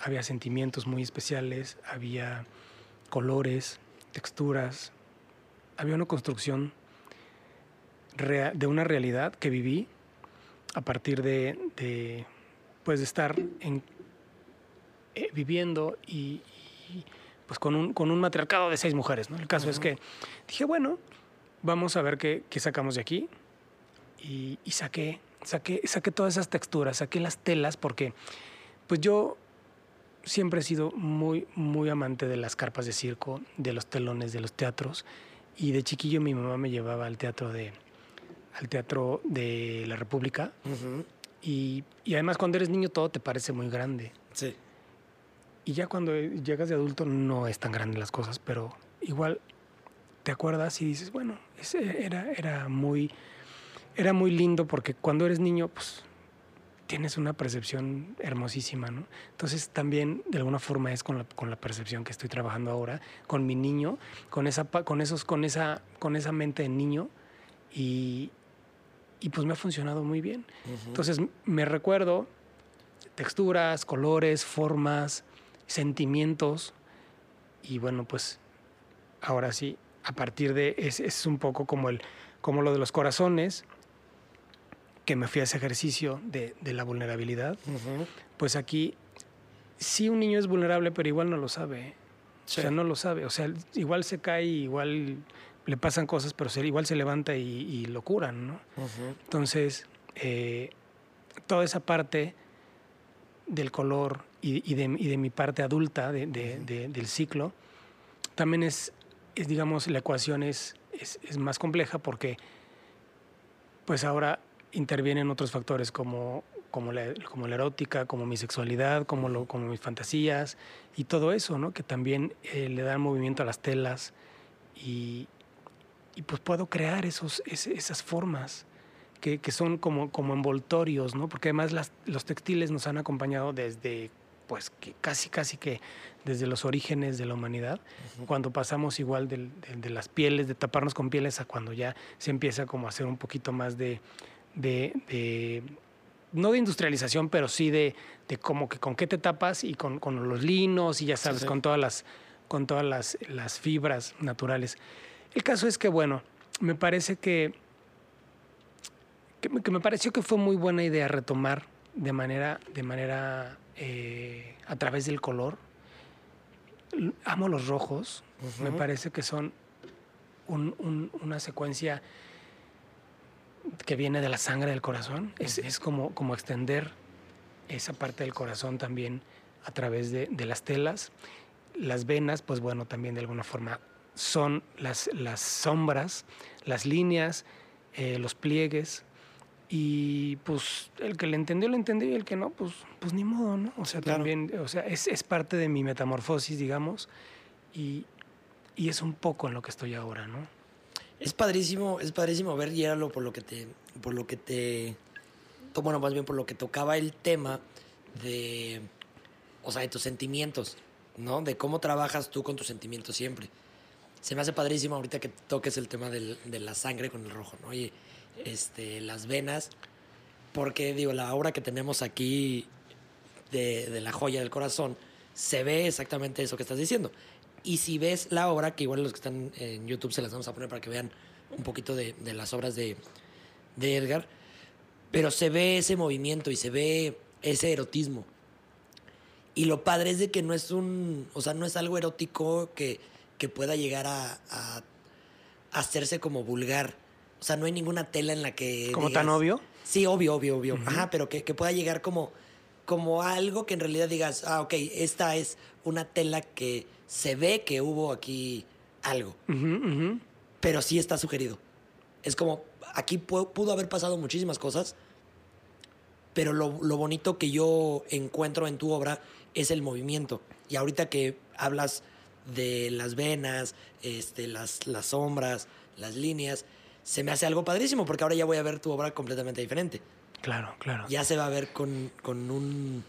había sentimientos muy especiales, había colores, texturas, había una construcción de una realidad que viví a partir de, de, pues de estar en, eh, viviendo y, y, pues con un, con un matriarcado de seis mujeres. ¿no? El caso es que dije, bueno, vamos a ver qué, qué sacamos de aquí. Y, y saqué, saqué, saqué todas esas texturas, saqué las telas, porque pues yo siempre he sido muy, muy amante de las carpas de circo, de los telones, de los teatros. Y de chiquillo mi mamá me llevaba al teatro de, al teatro de la República. Y, y además cuando eres niño todo te parece muy grande. Sí. Y ya cuando llegas de adulto no es tan grande las cosas, pero igual te acuerdas y dices, bueno, ese era, era, muy, era muy lindo porque cuando eres niño, pues tienes una percepción hermosísima, ¿no? Entonces también de alguna forma es con la, con la percepción que estoy trabajando ahora, con mi niño, con esa, con esos, con esa, con esa mente de niño y, y pues me ha funcionado muy bien. Entonces me recuerdo texturas, colores, formas, sentimientos y bueno, pues ahora sí, a partir de es, es un poco como el como lo de los corazones que me fui a ese ejercicio de, de la vulnerabilidad, pues aquí sí un niño es vulnerable, pero igual no lo sabe. ¿eh? Sí. O sea, no lo sabe. O sea, igual se cae, igual le pasan cosas, pero se- igual se levanta y, y lo curan, ¿no? Entonces, eh, toda esa parte del color y, y de, y de mi parte adulta de- de- de- del ciclo, también es, es, digamos, la ecuación es, es, es más compleja porque pues ahora intervienen otros factores como, como, la, como la erótica, como mi sexualidad, como, lo, como mis fantasías y todo eso, ¿no? Que también eh, le dan movimiento a las telas y, y pues puedo crear esos, esas formas que, que son como, como envoltorios, ¿no? Porque además las- los textiles nos han acompañado desde, pues, que casi, casi que desde los orígenes de la humanidad, cuando pasamos igual del- de, de las pieles, de taparnos con pieles, a cuando ya se empieza como a hacer un poquito más de, de, de- no de industrialización, pero sí de, de como que con qué te tapas y con, con los linos y ya sabes, sí. con todas las con todas las, las fibras naturales. El caso es que, bueno, me parece que, que, me- que me pareció que fue muy buena idea retomar de manera, de manera eh, a través del color. Amo los rojos, me parece que son un- un- una secuencia que viene de la sangre del corazón. Es, es como, como extender esa parte del corazón también a través de, de las telas. Las venas, pues bueno, también de alguna forma son las, las sombras, las líneas, eh, los pliegues. Y pues el que le entendió, le entendió y el que no, pues, pues ni modo, ¿no? O sea, Claro. también, o sea, es, es parte de mi metamorfosis, digamos, y, y es un poco en lo que estoy ahora, ¿no? Es padrísimo, es padrísimo ver y era lo por lo que te, por lo que te, bueno, más bien por lo que tocaba el tema de, o sea, de tus sentimientos, ¿no? De cómo trabajas tú con tus sentimientos siempre. Se me hace padrísimo ahorita que toques el tema de la sangre con el rojo, ¿no? Y este, las venas, porque digo, la obra que tenemos aquí de, la joya del corazón, se ve exactamente eso que estás diciendo. Y si ves la obra, que igual los que están en YouTube se las vamos a poner para que vean un poquito de, de las obras de, de Edgar, pero se ve ese movimiento y se ve ese erotismo Y lo padre es de que no es un, o sea, no es algo erótico que, que pueda llegar a, a hacerse como vulgar. O sea, no hay ninguna tela en la que... ¿Como tan digas- obvio? Sí, obvio, obvio, obvio. Ajá, pero que, que pueda llegar como, como algo que en realidad digas, ah, ok, esta es una tela que se ve que hubo aquí algo, Ujú, ujú. pero sí está sugerido. Es como, aquí pu- pudo haber pasado muchísimas cosas, pero lo, lo bonito que yo encuentro en tu obra es el movimiento. Y ahorita que hablas de las venas, este, las, las sombras, las líneas, se me hace algo padrísimo porque ahora ya voy a ver tu obra completamente diferente. Claro, claro. Ya se va a ver con, con un,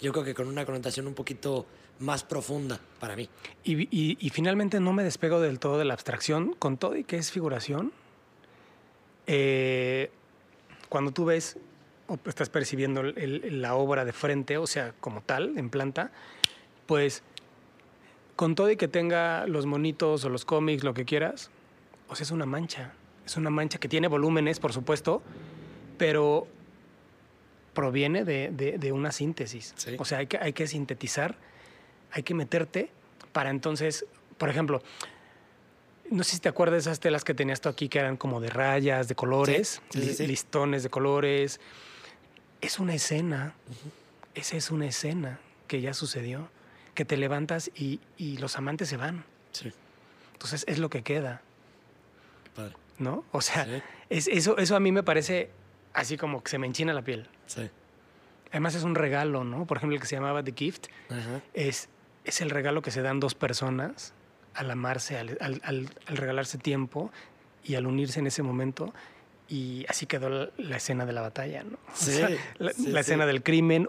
yo creo que con una connotación un poquito más profunda para mí. Y, y- y finalmente no me despego del todo de la abstracción, con todo y que es figuración. eh, cuando tú ves o estás percibiendo el- el- la obra de frente, o sea, como tal, en planta, pues con todo y que tenga los monitos o los cómics, lo que quieras, o sea, es una mancha. Es una mancha que tiene volúmenes, por supuesto, pero proviene de, de- de una síntesis. Sí. O sea, hay que, hay que sintetizar, hay que meterte para entonces, por ejemplo, no sé si te acuerdas de esas telas que tenías tú aquí que eran como de rayas, de colores, Sí, sí, sí, li- sí. listones de colores. Es una escena, esa es una escena que ya sucedió, que te levantas y, y los amantes se van. Sí, Entonces es lo que queda, padre. ¿no? O sea, Sí. es, eso, eso a mí me parece así como que se me enchina la piel. Sí. Además es un regalo, ¿no? Por ejemplo, el que se llamaba The Gift Ajá. es, es el regalo que se dan dos personas al amarse, al, al- al- al regalarse tiempo y al unirse en ese momento. Y así quedó la, la escena de la batalla, ¿no? O Sí, sea, la, sí, la sí. escena del crimen,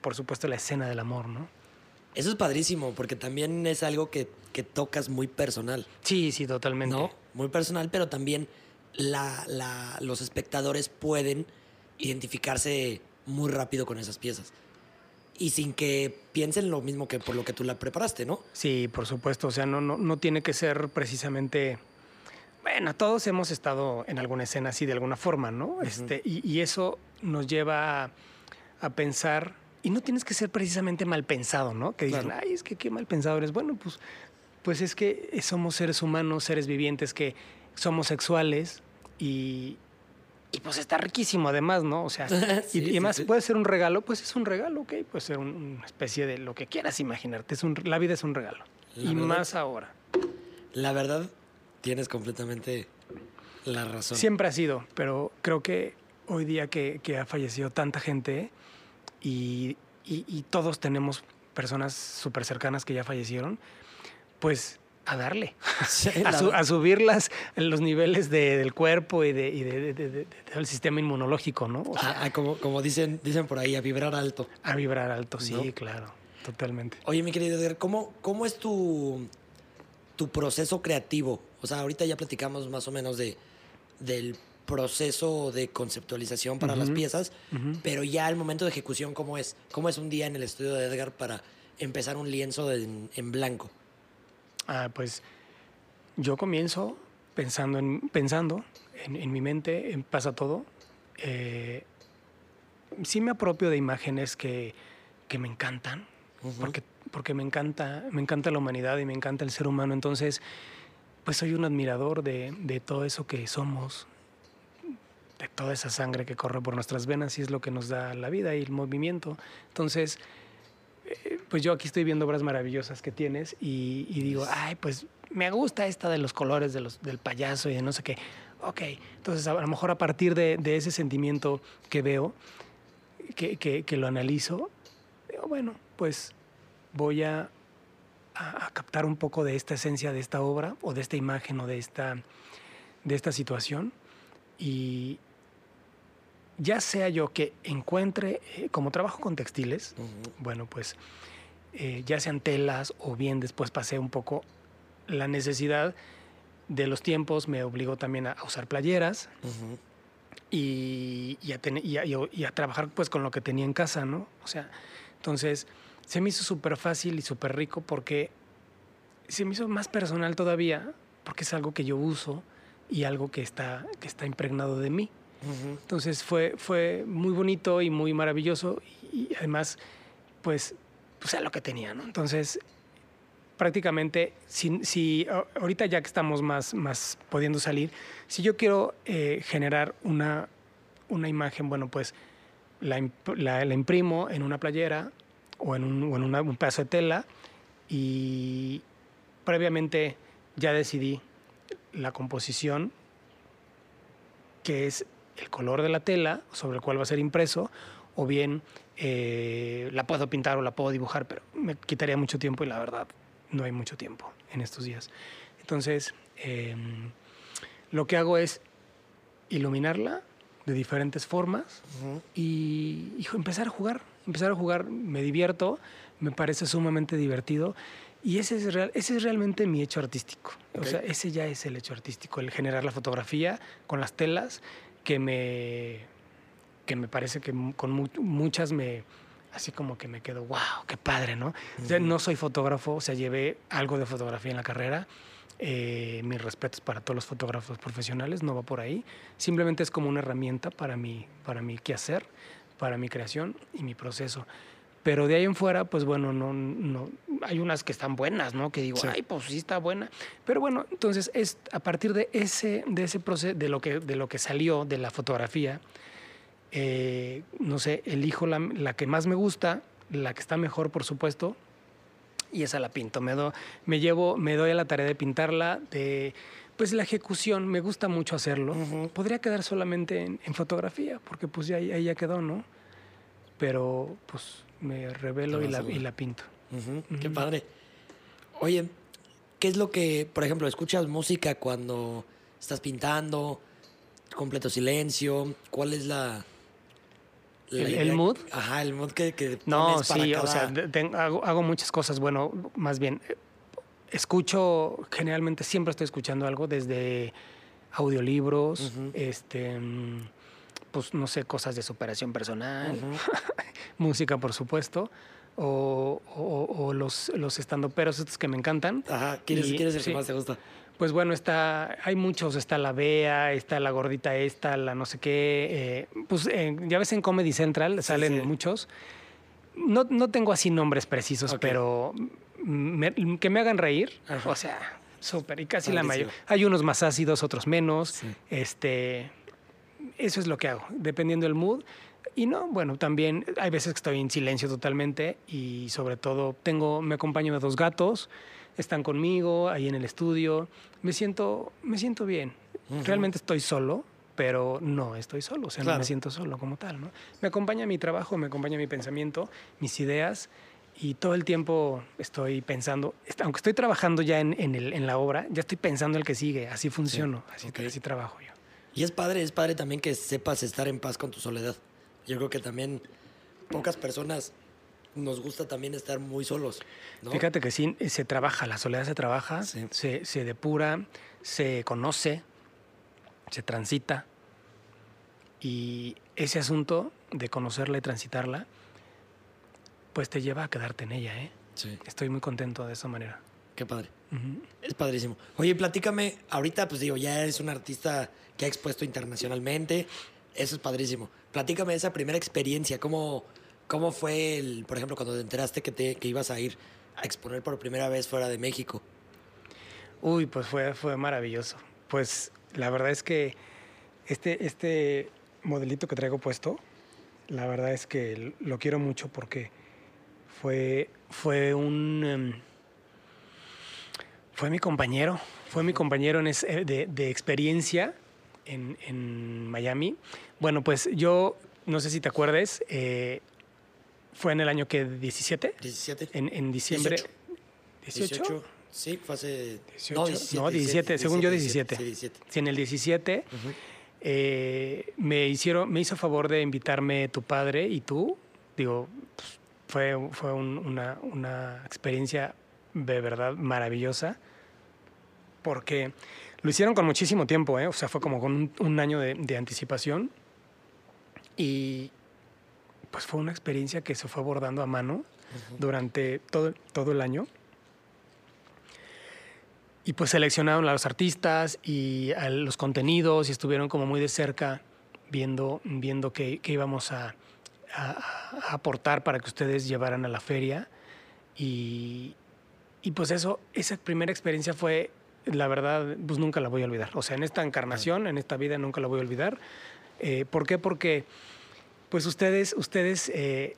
por supuesto la escena del amor, ¿no? Eso es padrísimo porque también es algo que, que tocas muy personal. Sí, sí, totalmente. ¿no? Muy personal, pero también la, la- los espectadores pueden identificarse muy rápido con esas piezas. Y sin que piensen lo mismo que por lo que tú la preparaste, ¿no? Sí, por supuesto. O sea, no, no, no tiene que ser precisamente. Bueno, todos hemos estado en alguna escena así de alguna forma, ¿no? este, y, y eso nos lleva a, a pensar. Y no tienes que ser precisamente mal pensado, ¿no? Que dicen, Claro. ay, es que qué mal pensado eres. Bueno, pues, pues es que somos seres humanos, seres vivientes que somos sexuales y, y pues está riquísimo además, ¿no? O sea, Sí, y, y sí, además sí. puede ser un regalo, pues es un regalo, ¿ok? Puede ser un- una especie de lo que quieras imaginarte. Es un, la vida es un regalo. La y verdad- más ahora. La verdad, tienes completamente la razón. Siempre ha sido, pero creo que hoy día que, que ha fallecido tanta gente y, y- y todos tenemos personas súper cercanas que ya fallecieron, pues a darle, Sí, a, su- a subirlas en los niveles de- del cuerpo y, de, y de- de- de- de- del sistema inmunológico, ¿no? O sea, Ah, ah, como, como dicen, dicen por ahí, a vibrar alto. a vibrar alto, sí, ¿No? claro, totalmente. Oye, mi querido Edgar, ¿cómo, cómo es tu, tu proceso creativo? O sea, ahorita ya platicamos más o menos de, del proceso de conceptualización para las piezas, pero ya el momento de ejecución, ¿cómo es? ¿Cómo es un día en el estudio de Edgar para empezar un lienzo en, en blanco? Ah, pues yo comienzo pensando en, pensando en, en mi mente, en pasa todo. Eh, sí me apropio de imágenes que, que me encantan, porque, porque me, encanta, me encanta la humanidad y me encanta el ser humano. Entonces, pues soy un admirador de, de todo eso que somos, de toda esa sangre que corre por nuestras venas y es lo que nos da la vida y el movimiento. Entonces, eh, pues yo aquí estoy viendo obras maravillosas que tienes y, y digo, ay, pues me gusta esta de los colores de los, del payaso y de no sé qué. Ok, entonces a lo mejor a partir de, de ese sentimiento que veo, que, que- que lo analizo, digo, bueno, pues voy a, a- a captar un poco de esta esencia de esta obra o de esta imagen o de esta, de esta situación y ya sea yo que encuentre, eh, como trabajo con textiles, bueno, pues eh, ya sean telas o bien después pasé un poco la necesidad de los tiempos, me obligó también a, usar playeras y, y a tener- y a- y a- y a trabajar pues con lo que tenía en casa, ¿no? O sea, entonces se me hizo súper fácil y súper rico porque se me hizo más personal todavía porque es algo que yo uso y algo que está, que está impregnado de mí. Entonces fue, fue muy bonito y muy maravilloso y además, pues pues era lo que tenía, ¿no? Entonces, prácticamente, si, si ahorita ya que estamos más, más pudiendo salir, si yo quiero eh, generar una, una imagen, bueno, pues la, la, imprimo en una playera o en, un, en un pedazo de tela y previamente ya decidí la composición, que es el color de la tela sobre el cual va a ser impreso, o bien eh, la puedo pintar o la puedo dibujar, pero me quitaría mucho tiempo y la verdad no hay mucho tiempo en estos días. Entonces, eh, lo que hago es iluminarla de diferentes formas uh -huh. y hijo, empezar a jugar, empezar a jugar, me divierto, me parece sumamente divertido y ese es, real, ese es realmente mi hecho artístico. Okay. O sea, ese ya es el hecho artístico, el generar la fotografía con las telas que me, que me parece que con mu muchas me, así como que me quedo, wow, qué padre, ¿no? Uh -huh. no soy fotógrafo, o sea, llevé algo de fotografía en la carrera. Eh, mis respetos para todos los fotógrafos profesionales, no va por ahí. Simplemente es como una herramienta para mi, para mi quehacer, para mi creación y mi proceso. Pero de ahí en fuera, pues bueno, no, no, hay unas que están buenas, ¿no? Que digo, sí. ay, pues sí está buena. Pero bueno, entonces es a partir de ese, de ese proceso, de lo que, de lo que salió de la fotografía, eh, no sé, elijo la, la que más me gusta, la que está mejor, por supuesto, y esa la pinto. Me, do, me llevo, me doy a la tarea de pintarla, de pues la ejecución, me gusta mucho hacerlo. Uh -huh. Podría quedar solamente en, en, fotografía, porque pues ya ahí ya quedó, ¿no? Pero pues me revelo y la, y la, pinto. Uh -huh. Uh -huh. Qué padre. Oye, ¿qué es lo que, por ejemplo, escuchas música cuando estás pintando? Completo silencio. ¿Cuál es la, ¿El, el, mood? Ajá, el mood que, que No, sí, cada... o sea, ten, hago, hago, muchas cosas. Bueno, más bien, escucho, generalmente siempre estoy escuchando algo desde audiolibros, uh -huh. este, pues no sé, cosas de superación personal, uh -huh. música, por supuesto. O, o, o los, los estandoperos estos que me encantan. Ajá, ¿quién es, y, ¿quién es el sí, que más te gusta? Pues bueno, está, hay muchos, está la Bea, está la gordita esta, la no sé qué. Eh, pues eh, ya ves en Comedy Central salen sí, sí. muchos. No, no, tengo así nombres precisos, okay. pero me, que me hagan reír. Ajá. O sea, súper. Y casi la mayoría. Hay unos más ácidos, otros menos. Este, eso es lo que hago, dependiendo del mood. Y no, bueno, también hay veces que estoy en silencio totalmente y sobre todo tengo, me acompaño de dos gatos están conmigo ahí en el estudio. Me siento, me siento bien. Uh -huh. Realmente estoy solo, pero no estoy solo, o sea, claro. no me siento solo como tal. ¿no? Me acompaña mi trabajo, me acompaña mi pensamiento, mis ideas y todo el tiempo estoy pensando, aunque estoy trabajando ya en, en, el, en la obra, ya estoy pensando el que sigue, así funciono, sí. así, okay. así trabajo yo. Y es padre, es padre también que sepas estar en paz con tu soledad. Yo creo que también pocas personas nos gusta también estar muy solos. ¿no? Fíjate que sí, se trabaja, la soledad se trabaja, sí. se, se, depura, se conoce, se transita. Y ese asunto de conocerla y transitarla, pues te lleva a quedarte en ella, ¿eh? Sí. Estoy muy contento de esa manera. Qué padre. Uh -huh. Es padrísimo. Oye, platícame, ahorita pues digo, ya eres un artista que ha expuesto internacionalmente, eso es padrísimo. Platícame esa primera experiencia, cómo ¿Cómo fue, el, por ejemplo, cuando te enteraste que, te, que ibas a ir a exponer por primera vez fuera de México? Uy, pues fue, fue maravilloso. Pues la verdad es que este, este modelito que traigo puesto, la verdad es que lo quiero mucho porque fue, fue un... Um, fue mi compañero, fue mi compañero en ese, de, de, experiencia en, en, Miami. Bueno, pues yo, no sé si te acuerdes, eh, fue en el año que 17. 17. En, en diciembre. 18. 18. Sí, fue hace. 18. No, 17, no, 17, 17 según 17, yo 17. Sí, 17. Sí, en el 17 uh -huh. eh, me, hicieron, me hizo favor de invitarme tu padre y tú. Digo, pues, fue, fue un, una, una experiencia de verdad maravillosa. Porque lo hicieron con muchísimo tiempo, ¿eh? o sea, fue como con un, un año de, de anticipación. Y, pues fue una experiencia que se fue abordando a mano uh -huh. durante todo, todo el año. Y pues seleccionaron a los artistas y a los contenidos y estuvieron como muy de cerca viendo, viendo qué, qué íbamos a, a, a, aportar para que ustedes llevaran a la feria. Y, y pues eso, esa primera experiencia fue, la verdad, pues nunca la voy a olvidar. O sea, en esta encarnación, en esta vida, nunca la voy a olvidar. Eh, ¿Por qué? Porque, pues ustedes, ustedes, eh,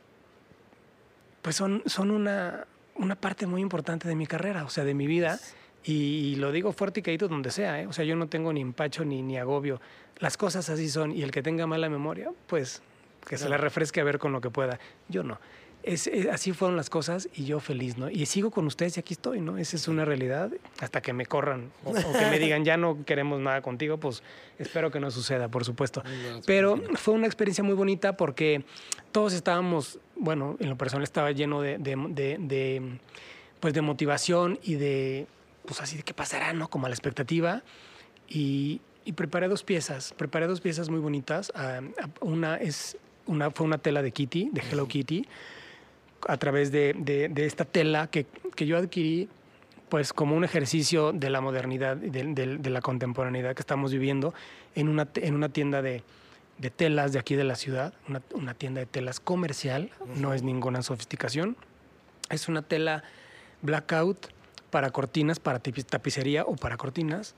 pues son, son una, una parte muy importante de mi carrera, o sea, de mi vida. Y, lo digo fuerte y caído donde sea, ¿eh? O sea, yo no tengo ni empacho ni, ni agobio. Las cosas así son. Y el que tenga mala memoria, pues que se la refresque a ver con lo que pueda. Yo no es, así fueron las cosas y yo feliz, ¿no? Y sigo con ustedes y aquí estoy, ¿no? Esa es una realidad. Hasta que me corran o, que me digan, ya no queremos nada contigo, pues espero que no suceda, por supuesto. Pero fue una experiencia muy bonita porque todos estábamos, bueno, en lo personal estaba lleno de, de, pues de motivación y de, pues así de qué pasará, ¿no? Como a la expectativa. Y, y preparé dos piezas, preparé dos piezas muy bonitas. Ah, una es una, fue una tela de Kitty, de Hello Kitty a través de, de, esta tela que, que, yo adquirí pues como un ejercicio de la modernidad, de, de la contemporaneidad que estamos viviendo en una, en una tienda de, telas de aquí de la ciudad, una, una tienda de telas comercial, no es ninguna sofisticación. Es una tela blackout para cortinas, para tapicería o para cortinas.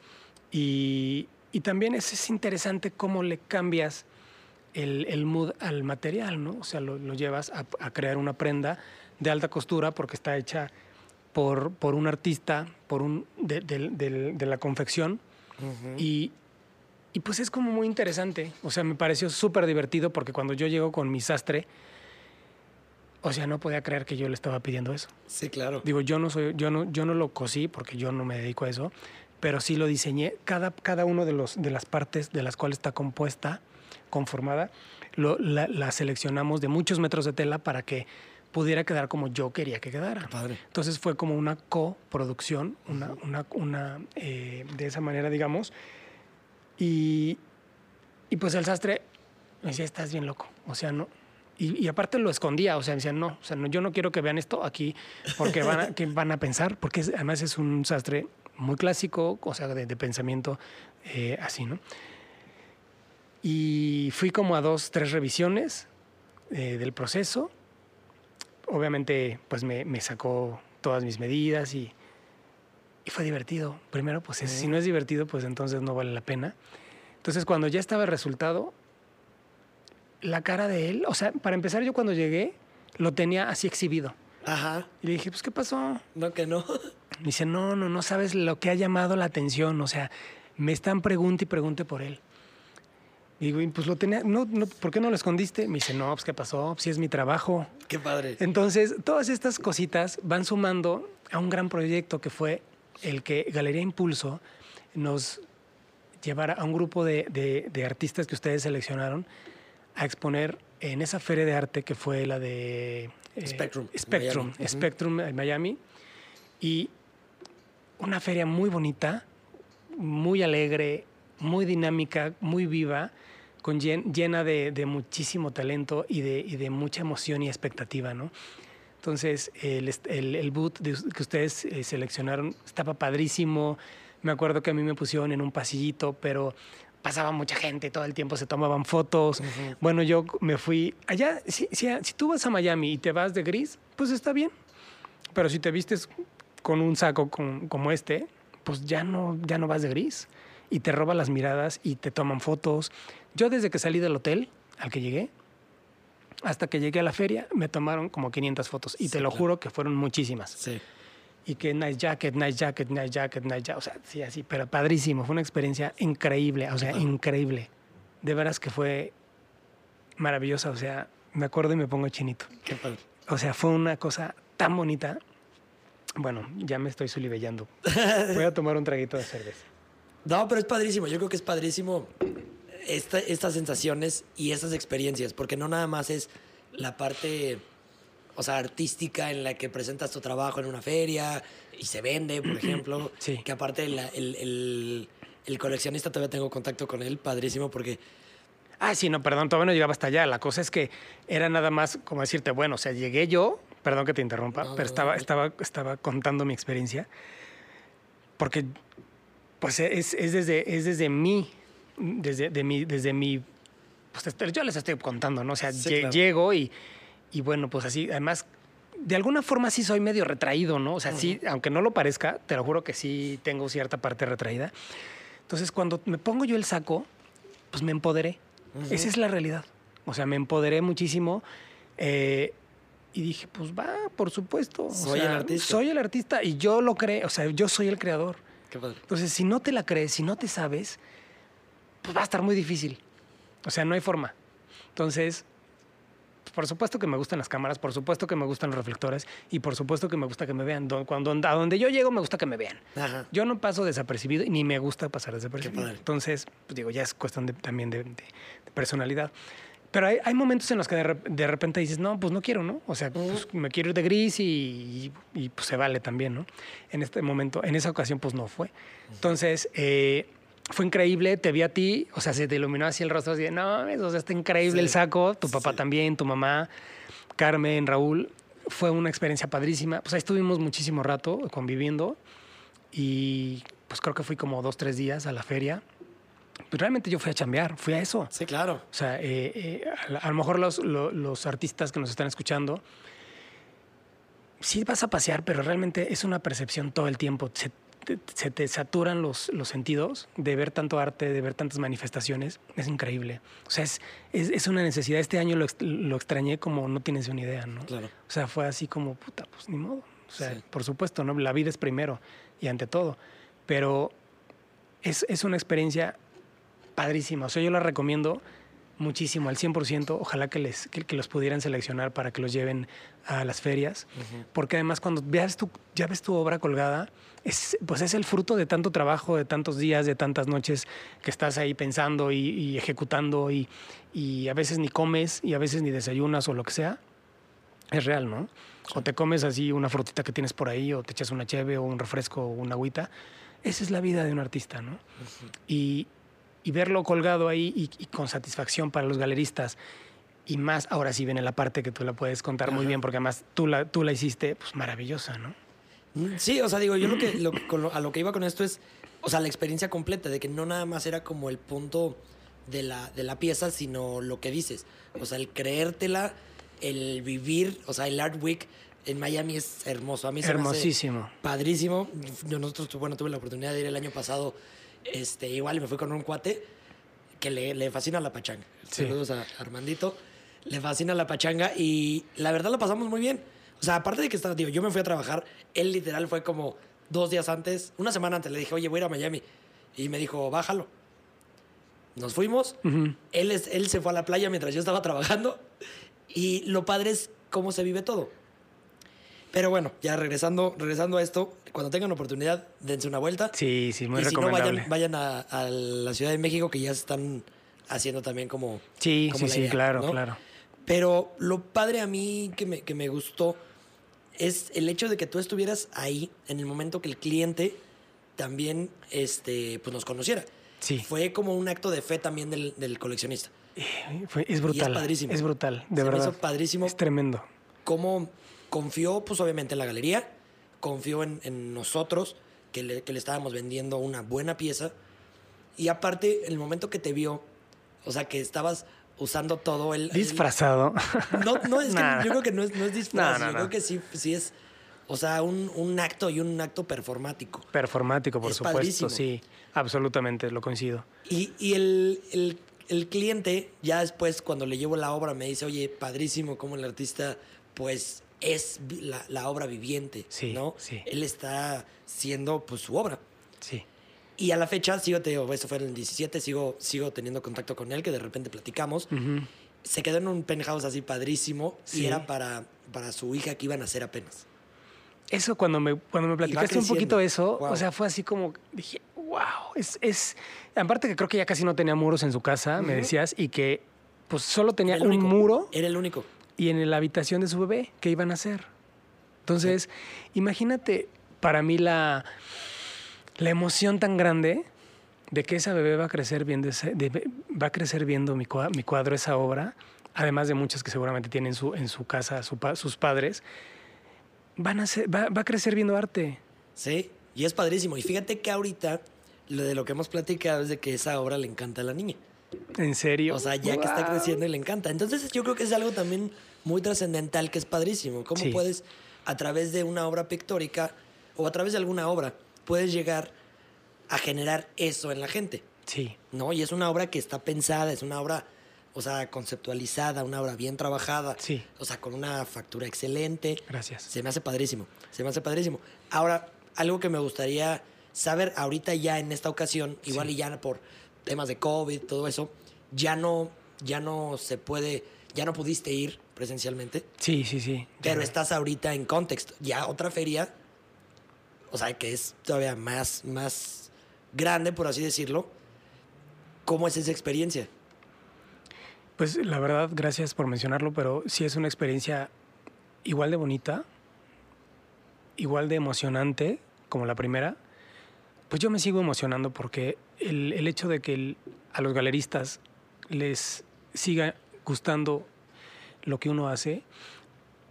Y, y también es, es interesante cómo le cambias el, el mood al material, ¿no? O sea, lo, llevas a, crear una prenda de alta costura porque está hecha por, por un artista, por un de, de, la confección. y, y, pues es como muy interesante. O sea, me pareció súper divertido porque cuando yo llego con mi sastre, o sea, no podía creer que yo le estaba pidiendo eso. Sí, claro. Digo, yo no soy, yo no, yo no lo cosí porque yo no me dedico a eso, pero sí lo diseñé. Cada, cada uno de los de las partes de las cuales está compuesta conformada, la, seleccionamos de muchos metros de tela para que pudiera quedar como yo quería que quedara. Padre. Entonces fue como una coproducción, una, una, una eh, de esa manera, digamos. Y, y, pues el sastre me decía, estás bien loco. O sea, no. Y, aparte lo escondía, o sea, me decía, no, o sea, no, yo no quiero que vean esto aquí porque van a, que van a pensar, porque además es un sastre muy clásico, o sea, de, pensamiento eh, así, ¿no? Y fui como a dos, tres revisiones eh, del proceso. Obviamente, pues me, me, sacó todas mis medidas y, y fue divertido. Primero, pues si no es divertido, pues entonces no vale la pena. Entonces, cuando ya estaba el resultado, la cara de él, o sea, para empezar, yo cuando llegué, lo tenía así exhibido. Ajá. Y le dije, pues, ¿qué pasó? No, que no. Me dice, no, no, no sabes lo que ha llamado la atención. O sea, me están pregunte y pregunte por él. Y digo, pues lo tenía, no, no, ¿por qué no lo escondiste? Me dice, no, pues ¿qué pasó? Si es mi trabajo. Qué padre. Entonces, todas estas cositas van sumando a un gran proyecto que fue el que Galería Impulso nos llevara a un grupo de, de, artistas que ustedes seleccionaron a exponer en esa feria de arte que fue la de eh, Spectrum. Spectrum, Spectrum en Miami. Y una feria muy bonita, muy alegre, muy dinámica, muy viva con llena de, muchísimo talento y de, de, mucha emoción y expectativa, ¿no? Entonces, el, el, boot que ustedes eh, seleccionaron estaba padrísimo. Me acuerdo que a mí me pusieron en un pasillito, pero pasaba mucha gente, todo el tiempo se tomaban fotos. Bueno, yo me fui allá. Si, si, tú vas a Miami y te vas de gris, pues está bien. Pero si te vistes con un saco como este, pues ya no, ya no vas de gris. Y te roban las miradas y te toman fotos. Yo desde que salí del hotel al que llegué, hasta que llegué a la feria, me tomaron como 500 fotos. Y te lo juro que fueron muchísimas. Sí. Y que nice jacket, nice jacket, nice jacket, nice jacket. O sea, sí, así, pero padrísimo. Fue una experiencia increíble, o sea, increíble. De veras que fue maravillosa. O sea, me acuerdo y me pongo chinito. Qué padre. O sea, fue una cosa tan bonita. Bueno, ya me estoy sulibellando. Voy a tomar un traguito de cerveza. No, pero es padrísimo. Yo creo que es padrísimo estas sensaciones y estas experiencias, porque no nada más es la parte, o sea, artística en la que presentas tu trabajo en una feria y se vende, por ejemplo, que aparte el, el, el, coleccionista todavía tengo contacto con él, padrísimo, porque... Ah, sí, no, perdón, todavía no llegaba hasta allá. La cosa es que era nada más como decirte, bueno, o sea, llegué yo, perdón que te interrumpa, pero estaba, estaba, estaba contando mi experiencia, porque pues es, es, desde, es desde mí desde, de mi, desde mi, pues yo les estoy contando, ¿no? O sea, llego y, y bueno, pues así, además de alguna forma sí soy medio retraído, ¿no? O sea, sí, aunque no lo parezca, te lo juro que sí tengo cierta parte retraída. Entonces, cuando me pongo yo el saco, pues me empoderé. Esa es la realidad. O sea, me empoderé muchísimo. eh, y dije, pues va, por supuesto. O Soy el artista. Soy el artista y yo lo creo. O sea, yo soy el creador. Qué padre. Entonces, si no te la crees, si no te sabes, pues va a estar muy difícil. O sea, no hay forma. Entonces, por supuesto que me gustan las cámaras, por supuesto que me gustan los reflectores y por supuesto que me gusta que me vean. Do- Cuando, a donde yo llego me gusta que me vean. Ajá. Yo no paso desapercibido y ni me gusta pasar desapercibido. Entonces, pues digo, ya es cuestión de- también de, de- de personalidad. Pero hay, hay momentos en los que de, de repente dices, no, pues no quiero, ¿no? O sea, pues, me quiero ir de gris y, y, pues se vale también, ¿no? En este momento, en esa ocasión, pues no fue. Entonces, eh, fue increíble, te vi a ti, o sea, se te iluminó así el rostro, así de, no, o sea, está increíble Sí, el saco, tu papá sí. también, tu mamá, Carmen, Raúl. Fue una experiencia padrísima. Pues ahí estuvimos muchísimo rato conviviendo y pues creo que fui como dos, tres días a la feria. Pues realmente yo fui a chambear, fui a eso. Sí, claro. O sea, eh, eh, a, a lo mejor los, lo- los artistas que nos están escuchando, sí vas a pasear, pero realmente es una percepción todo el tiempo. Se te, se te saturan los, los sentidos de ver tanto arte, de ver tantas manifestaciones. Es increíble. O sea, es, es, es una necesidad. Este año lo, lo extrañé como no tienes una idea, ¿no? Claro. O sea, fue así como, puta, pues ni modo. O sea, Sí. por supuesto, ¿no? La vida es primero y ante todo. Pero es, es una experiencia padrísima. O sea, yo la recomiendo muchísimo, al 100%. Ojalá que, les, que, que los pudieran seleccionar para que los lleven a las ferias. Porque además cuando veas tu, ya ves tu obra colgada, es, pues es el fruto de tanto trabajo, de tantos días, de tantas noches que estás ahí pensando y, y ejecutando y, y a veces ni comes y a veces ni desayunas o lo que sea. Es real, ¿no? O te comes así una frutita que tienes por ahí, o te echas una cheve, o un refresco, o una agüita. Esa es la vida de un artista, ¿no? y, y verlo colgado ahí y, y con satisfacción para los galeristas. Y más, ahora sí viene la parte que tú la puedes contar muy bien, porque además tú la, tú la hiciste, pues maravillosa, ¿no? Mm, Sí, o sea, digo, yo lo que, lo a lo que iba con esto es, o sea, la experiencia completa, de que no nada más era como el punto de la, de la pieza, sino lo que dices. O sea, el creértela, el vivir, o sea, el Art Week en Miami es hermoso. A mí se me hace Hermosísimo. padrísimo. Yo nosotros, bueno, tuve la oportunidad de ir el año pasado, este, igual me fui con un cuate que le, le fascina la pachanga. Sí. Saludos a Armandito. Le fascina la pachanga y la verdad lo pasamos muy bien. O sea, aparte de que estaba, digo, yo me fui a trabajar, él literal fue como dos días antes, una semana antes, le dije, oye, voy a ir a Miami. Y me dijo, bájalo. Nos fuimos. Él, es, él se fue a la playa mientras yo estaba trabajando. Y lo padre es cómo se vive todo. Pero bueno, ya regresando, regresando a esto, cuando tengan oportunidad, dense una vuelta. Sí, sí, muy y si no, recomendable. vayan, vayan a, a la Ciudad de México, que ya se están haciendo también como. sí, como sí, la sí, claro, ¿no? claro. Pero lo padre a mí que me, que me gustó es el hecho de que tú estuvieras ahí en el momento que el cliente también este, pues nos conociera. Sí. Fue como un acto de fe también del, del coleccionista. Fue- es brutal. padrísimo. Es brutal, de Se me verdad. hizo padrísimo. Es tremendo. Cómo confió, pues obviamente en la galería, confió en, en nosotros, que le, que le estábamos vendiendo una buena pieza. Y aparte, el momento que te vio, o sea, que estabas usando todo el... el- Disfrazado. no, no, es que yo creo que no es, no es disfraz, yo creo que sí, sí es, o sea, un, un acto y un acto performático. Performático, por Es supuesto, padrísimo. sí. Absolutamente, lo coincido. Y, y el, el- el cliente, ya después, cuando le llevo la obra, me dice, oye, padrísimo como el artista, pues es la, la obra viviente, Sí, ¿no? sí. Él está siendo, pues, su obra. Sí. Y a la fecha, sigo, te digo, eso fue en el 17, sigo, sigo teniendo contacto con él, que de repente platicamos. Se quedó en un penthouse así padrísimo Sí. y era para, para su hija que iban a nacer apenas. Eso cuando me, cuando me platicaste un poquito eso, Guau. o sea, fue así como, dije, wow, es, es, aparte que creo que ya casi no tenía muros en su casa, me decías, y que pues solo tenía un único. muro Era el único. Y en la habitación de su bebé, ¿qué iban a hacer? Entonces, imagínate para mí la, la emoción tan grande de que esa bebé va a crecer viendo, ese- de- va a crecer viendo mi, cua- mi cuadro, esa obra, además de muchas que seguramente tienen en su, en su casa su sus padres, van a ser, va, va a crecer viendo arte. Sí, y es padrísimo. Y fíjate que ahorita lo de lo que hemos platicado es de que esa obra le encanta a la niña. En serio. O sea, ya que está creciendo y le encanta. Entonces yo creo que es algo también muy trascendental que es padrísimo. ¿Cómo Sí. puedes, a través de una obra pictórica o a través de alguna obra, puedes llegar a generar eso en la gente? Sí, ¿No? Y es una obra que está pensada, es una obra, o sea, conceptualizada, una obra bien trabajada. Sí. O sea, con una factura excelente. gracias. Se me hace padrísimo, se me hace padrísimo. Ahora, algo que me gustaría saber ahorita ya en esta ocasión, igual y ya por temas de COVID, todo eso, ya no, ya no se puede, ya no pudiste ir presencialmente, Sí, sí, sí. pero estás ahorita en contexto. Ya otra feria, o sea, que es todavía más, más grande, por así decirlo. ¿Cómo es esa experiencia? Pues la verdad, gracias por mencionarlo, pero sí es una experiencia igual de bonita, igual de emocionante como la primera. Pues yo me sigo emocionando porque el, el hecho de que el- a los galeristas les siga gustando lo que uno hace,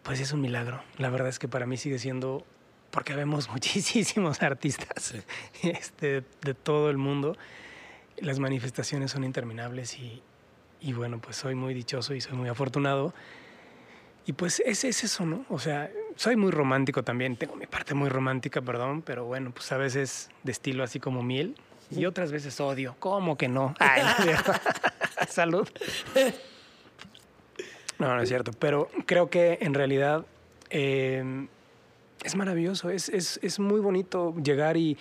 pues es un milagro. La verdad es que para mí sigue siendo, porque vemos muchísimos artistas este, de todo el mundo, las manifestaciones son interminables y, y bueno, pues soy muy dichoso y soy muy afortunado. Y pues es, es eso, ¿no? O sea, soy muy romántico también, tengo mi parte muy romántica, perdón, pero bueno, pues a veces de estilo así como miel y otras veces odio. ¿Cómo que no? Ay. Salud. No, no es cierto, pero creo que en realidad eh, es maravilloso, es, es, es muy bonito llegar y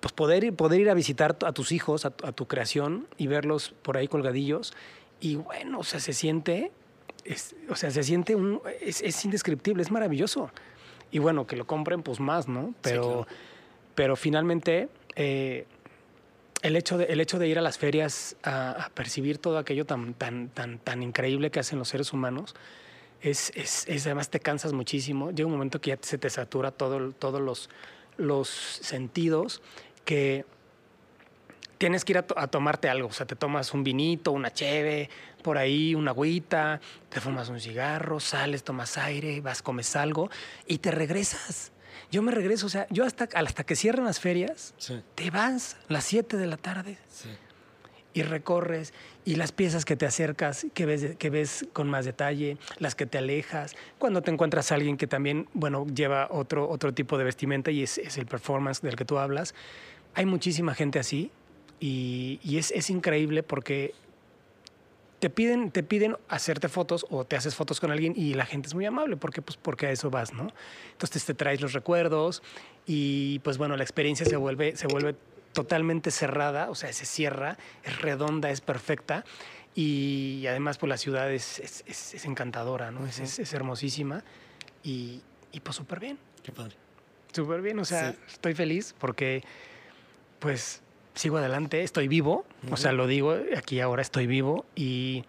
pues poder ir, poder ir a visitar a tus hijos, a, tu- a tu creación y verlos por ahí colgadillos. Y bueno, o sea, se siente, es- o sea, se siente un, es, es indescriptible, es maravilloso. Y bueno, que lo compren, pues más, ¿no? Pero, claro. pero finalmente, eh, el hecho, de, el hecho de ir a las ferias a, percibir todo aquello tan, tan, tan, tan increíble que hacen los seres humanos, es, es, además te cansas muchísimo. Llega un momento que ya se te satura todo, todos los, los sentidos que tienes que ir a tomarte algo. O sea, te tomas un vinito, una cheve, por ahí, una agüita, te fumas un cigarro, sales, tomas aire, vas, comes algo y te regresas. Yo me regreso, o sea, yo hasta, hasta que cierran las ferias, Sí, te vas a las 7 de la tarde sí. y recorres y las piezas que te acercas, que ves, que ves con más detalle, las que te alejas, cuando te encuentras a alguien que también, bueno, lleva otro, otro tipo de vestimenta y es, es el performance del que tú hablas. Hay muchísima gente así y, y es, es increíble porque te piden, te piden hacerte fotos o te haces fotos con alguien y la gente es muy amable porque, pues, porque a eso vas, ¿no? Entonces te traes los recuerdos y pues bueno, la experiencia se vuelve, se vuelve totalmente cerrada, o sea, se cierra, es redonda, es perfecta y además pues la ciudad es, es, es- es encantadora, ¿no? Es- hermosísima y, y pues súper bien, Qué padre. súper bien, o sea, Sí. estoy feliz porque pues sigo adelante, estoy vivo, o sea, lo digo, aquí ahora estoy vivo y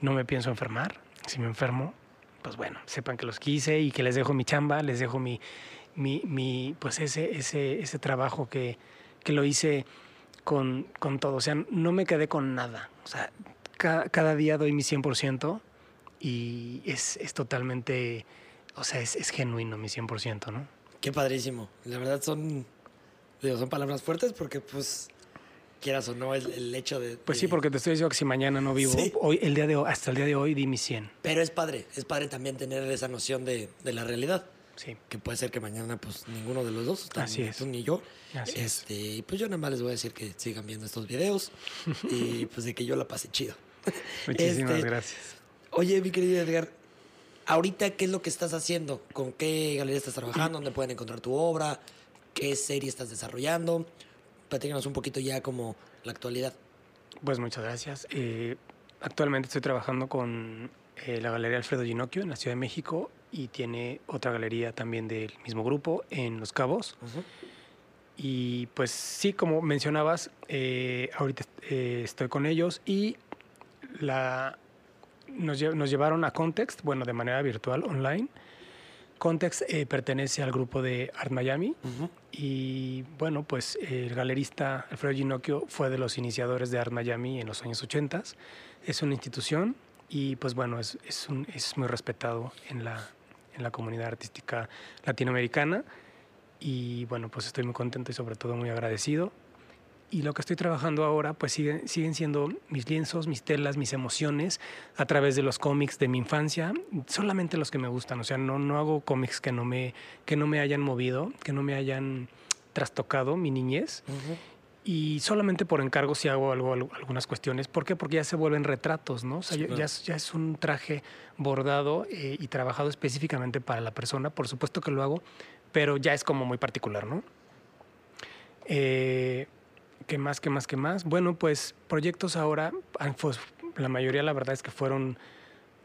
no me pienso enfermar. Si me enfermo, pues bueno, sepan que los quise y que les dejo mi chamba, les dejo mi, mi, mi pues ese, ese, ese trabajo que, que lo hice con, con todo. O sea, no me quedé con nada. O sea, cada, cada día doy mi 100% y es, es totalmente, o sea, es, es genuino mi 100%, ¿no? Qué padrísimo. La verdad son, digo, son palabras fuertes porque, pues, quieras o no, el, el hecho de... Pues sí, porque te estoy diciendo que si mañana no vivo, Sí. hoy, el día de hoy, hasta el día de hoy di mi 100. Pero es padre, es padre también tener esa noción de, de la realidad. Sí. Que puede ser que mañana, pues, ninguno de los dos, tanto Así es. tú ni yo. Así es. este, Y pues yo nada más les voy a decir que sigan viendo estos videos y pues de que yo la pasé chido. Muchísimas Este, gracias. Oye, mi querido Edgar, ahorita, ¿qué es lo que estás haciendo? ¿Con qué galería estás trabajando? ¿Dónde pueden encontrar tu obra? ¿Qué serie estás desarrollando? Platícanos un poquito ya como la actualidad. Pues muchas gracias. Eh, actualmente estoy trabajando con eh, la Galería Alfredo Ginocchio en la Ciudad de México y tiene otra galería también del mismo grupo en Los Cabos. Y pues sí, como mencionabas, eh, ahorita eh, estoy con ellos y la, nos, lle- nos llevaron a Context, bueno, de manera virtual, online. Context eh, pertenece al grupo de Art Miami y bueno, pues el galerista Alfredo Ginocchio fue de los iniciadores de Art Miami en los años 80. Es una institución y pues bueno, es, es, un- es muy respetado en la, en la comunidad artística latinoamericana y bueno, pues estoy muy contento y sobre todo muy agradecido. Y lo que estoy trabajando ahora, pues siguen, siguen siendo mis lienzos, mis telas, mis emociones a través de los cómics de mi infancia, solamente los que me gustan. O sea, no, no hago cómics que no, me, que no me hayan movido, que no me hayan trastocado mi niñez. Y solamente por encargo si hago algo, algunas cuestiones. ¿Por qué? Porque ya se vuelven retratos, ¿no? O sea, ya, ya, es un traje bordado eh, y trabajado específicamente para la persona. Por supuesto que lo hago, pero ya es como muy particular, ¿no? Eh, ¿Qué más, qué más, qué más? Bueno, pues proyectos ahora, ah, pues, la mayoría la verdad es que fueron,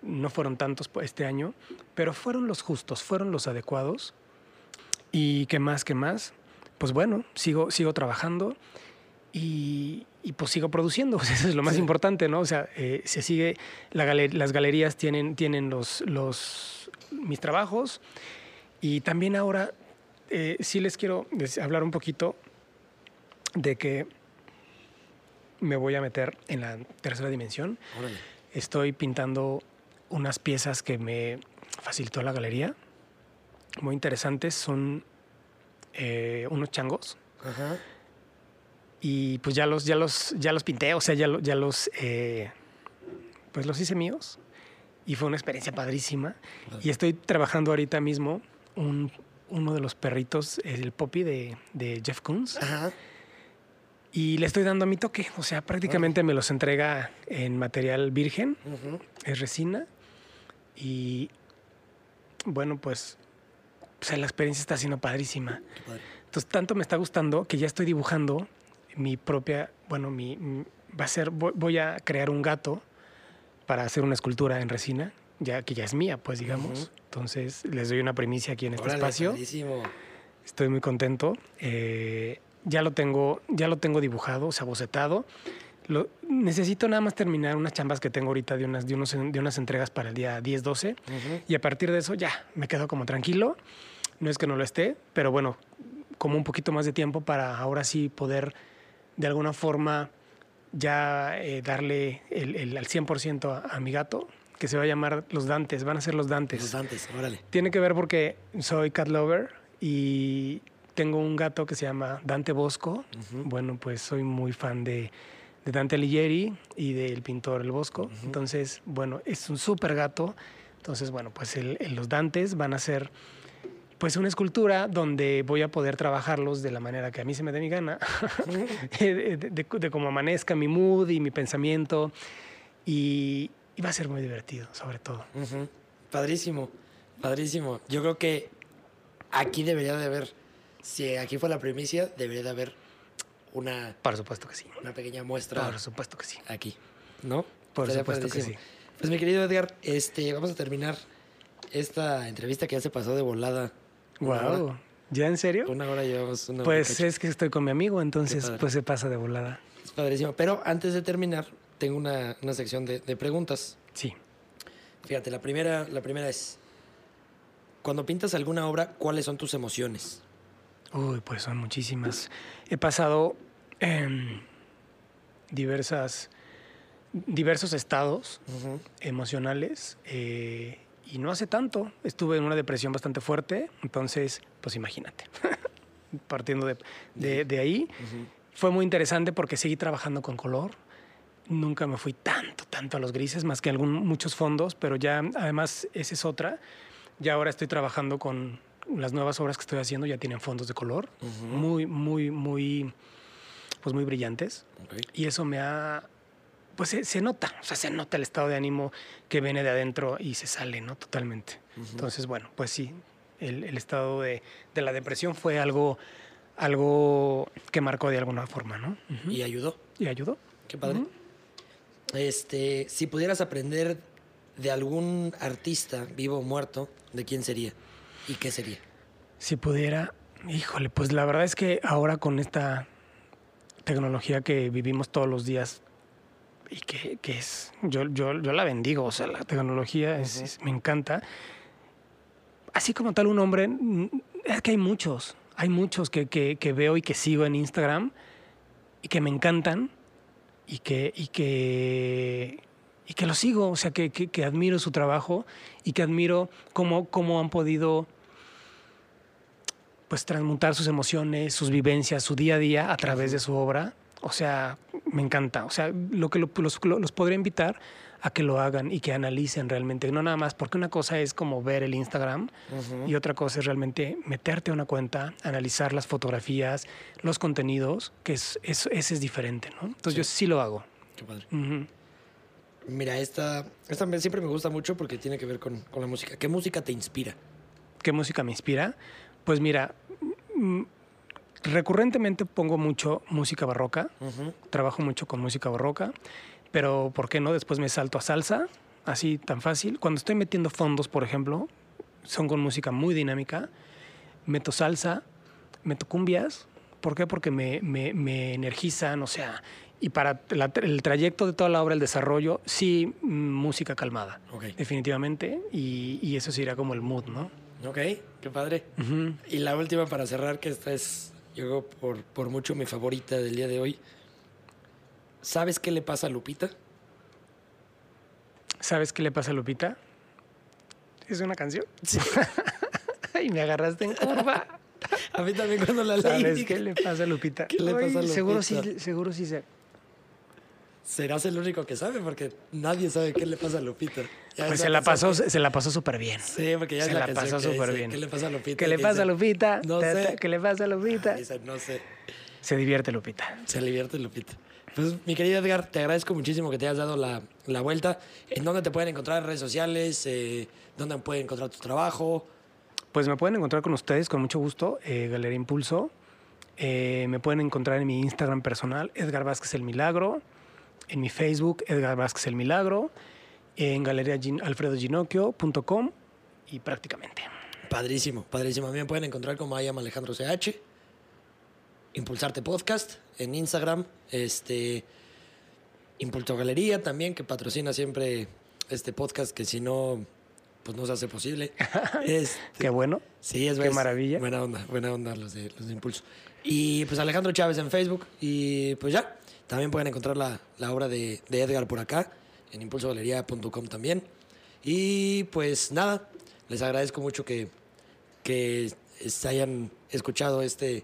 no fueron tantos este año, pero fueron los justos, fueron los adecuados. ¿Y qué más, qué más? Pues bueno, sigo, sigo trabajando y, pues sigo produciendo, eso es lo más importante, ¿no? O sea, eh, se sigue, las galerías tienen, tienen los, los, mis trabajos y también ahora eh, sí les quiero hablar un poquito de que me voy a meter en la tercera dimensión. Estoy pintando unas piezas que me facilitó la galería, muy interesantes, son eh, unos changos. Y pues ya los, ya los, ya los pinté, o sea, ya, ya los, eh, pues los hice míos. Y fue una experiencia padrísima. Y estoy trabajando ahorita mismo un, uno de los perritos, el Poppy de, de Jeff Koons. Ajá y le estoy dando a mi toque. O sea, prácticamente me los entrega en material virgen, es resina. Y bueno, pues, la experiencia está siendo padrísima. Entonces, tanto me está gustando que ya estoy dibujando mi propia, bueno, mi, va a ser, voy, a crear un gato para hacer una escultura en resina, ya que ya es mía, pues digamos. Entonces, les doy una primicia aquí en este espacio. Estoy muy contento. Eh, ya lo tengo, ya lo tengo dibujado, o sea, bocetado. Lo, necesito nada más terminar unas chambas que tengo ahorita de unas, de unos, de unas entregas para el día 10, 12. Y a partir de eso ya me quedo como tranquilo. No es que no lo esté, pero bueno, como un poquito más de tiempo para ahora sí poder de alguna forma ya eh, darle el, el, al 100% a, a mi gato, que se va a llamar Los Dantes, van a ser Los Dantes. Los Dantes, órale. Tiene que ver porque soy cat lover y tengo un gato que se llama Dante Bosco. Bueno, pues soy muy fan de, Dante Alighieri y del pintor El Bosco. Entonces, bueno, es un súper gato. Entonces, bueno, pues los Dantes van a ser pues una escultura donde voy a poder trabajarlos de la manera que a mí se me dé mi gana, de, cómo amanezca mi mood y mi pensamiento. Y, va a ser muy divertido, sobre todo. Padrísimo, padrísimo. Yo creo que aquí debería de haber si aquí fue la primicia, debería de haber una. Por supuesto que sí. Una pequeña muestra. Por supuesto que sí. Aquí, ¿no? Por supuesto que sí. Pues mi querido Edgar, este, vamos a terminar esta entrevista que ya se pasó de volada. Wow. ¿Ya en serio? Una hora llevamos una Pues es que estoy con mi amigo, entonces pues se pasa de volada. Es padrísimo. Pero antes de terminar, tengo una, una sección de, de, preguntas. Sí. Fíjate, la primera, la primera es, cuando pintas alguna obra, ¿cuáles son tus emociones? Uy, pues son muchísimas. He pasado en diversas, diversos estados emocionales eh, y no hace tanto. Estuve en una depresión bastante fuerte, entonces, pues imagínate. Partiendo de, de, ahí, fue muy interesante porque seguí trabajando con color. Nunca me fui tanto, tanto a los grises, más que algún, muchos fondos, pero ya además esa es otra. Ya ahora estoy trabajando con las nuevas obras que estoy haciendo ya tienen fondos de color, muy, muy, muy, pues muy brillantes. Y eso me ha, pues se, nota, o sea, se nota el estado de ánimo que viene de adentro y se sale, ¿no? Totalmente. Entonces, bueno, pues sí, el, estado de, la depresión fue algo, algo que marcó de alguna forma, ¿no? Y ayudó. Y ayudó. Qué padre. Este, si pudieras aprender de algún artista, vivo o muerto, ¿de quién sería? ¿Y qué sería? Si pudiera, híjole, pues la verdad es que ahora con esta tecnología que vivimos todos los días y que, es, yo, yo, yo, la bendigo, o sea, la tecnología es, me encanta. Así como tal un hombre, es que hay muchos, hay muchos que, que, veo y que sigo en Instagram y que me encantan y que, y que, y que lo sigo, o sea, que, que, admiro su trabajo y que admiro cómo, cómo han podido pues transmutar sus emociones, sus vivencias, su día a día a través de su obra O sea, me encanta. O sea, lo que lo- los, los podría invitar a que lo hagan y que analicen realmente. No nada más, porque una cosa es como ver el Instagram y otra cosa es realmente meterte a una cuenta, analizar las fotografías, los contenidos, que es, es- ese es diferente, ¿no? Entonces yo sí lo hago. Qué padre. Mira, esta, esta siempre me gusta mucho porque tiene que ver con, con la música. ¿Qué música te inspira? ¿Qué música me inspira? Pues mira, recurrentemente pongo mucho música barroca, trabajo mucho con música barroca, pero ¿por qué no? Después me salto a salsa, así tan fácil. Cuando estoy metiendo fondos, por ejemplo, son con música muy dinámica, meto salsa, meto cumbias. ¿Por qué? Porque me, me- me energizan, o sea, y para la- el trayecto de toda la obra, el desarrollo, sí, música calmada, definitivamente, y, y eso sería como el mood, ¿no? Ok, qué padre. Y la última para cerrar, que esta es, yo creo, por, por mucho mi favorita del día de hoy. ¿Sabes qué le pasa a Lupita? ¿Sabes qué le pasa a Lupita? ¿Es una canción? Ay, me agarraste en curva. A mí también cuando la leí. ¿Sabes qué le pasa a Lupita? ¿Qué le pasa a Ay, Seguro Lupita? sí, seguro sí sé. Serás el único que sabe porque nadie sabe qué le pasa a Lupita. Ya Pues se la pasó, que- se la pasó súper bien. Sí, porque ya se la, la pasó súper bien. ¿Qué le pasa a Lupita? ¿Qué le pasa a Lupita? No Ta, ta, sé. ¿Qué le pasa a Lupita? Dice, no sé. Se divierte Lupita. Se divierte Lupita. Pues, mi querido Edgar, te agradezco muchísimo que te hayas dado la, la vuelta. ¿En dónde te pueden encontrar en redes sociales? Eh, ¿Dónde pueden encontrar tu trabajo? Pues me pueden encontrar con ustedes con mucho gusto, eh, Galería Impulso. Eh, me pueden encontrar en mi Instagram personal, Edgar Vázquez el Milagro. En mi Facebook, Edgar Vázquez el Milagro. En galería Gin- alfredoginocchio.com y prácticamente. Padrísimo, padrísimo. A mí me pueden encontrar como I am Alejandro CH. Impulsarte Podcast en Instagram. Este. Impulso Galería también, que patrocina siempre este podcast, que si no, pues no se hace posible. Este, Qué bueno. Sí, es Qué maravilla. Buena onda, buena onda los de, los de Impulso. Y pues Alejandro Chávez en Facebook. Y pues ya, también pueden encontrar la, la obra de, Edgar por acá, en impulsogalería.com también. Y pues nada, les agradezco mucho que, que hayan escuchado este,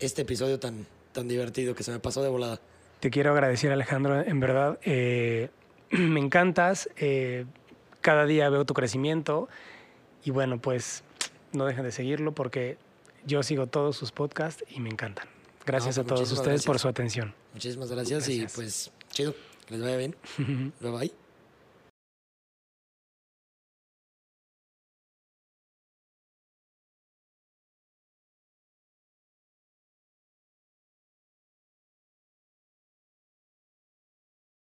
este episodio tan, tan divertido que se me pasó de volada. Te quiero agradecer, Alejandro. En verdad, eh, me encantas. eh, cada día veo tu crecimiento. Y bueno, pues no dejen de seguirlo porque yo sigo todos sus podcasts y me encantan. Gracias No, a pues todos ustedes por su atención. Muchísimas gracias, y pues chido, que les vaya bien. bye bye.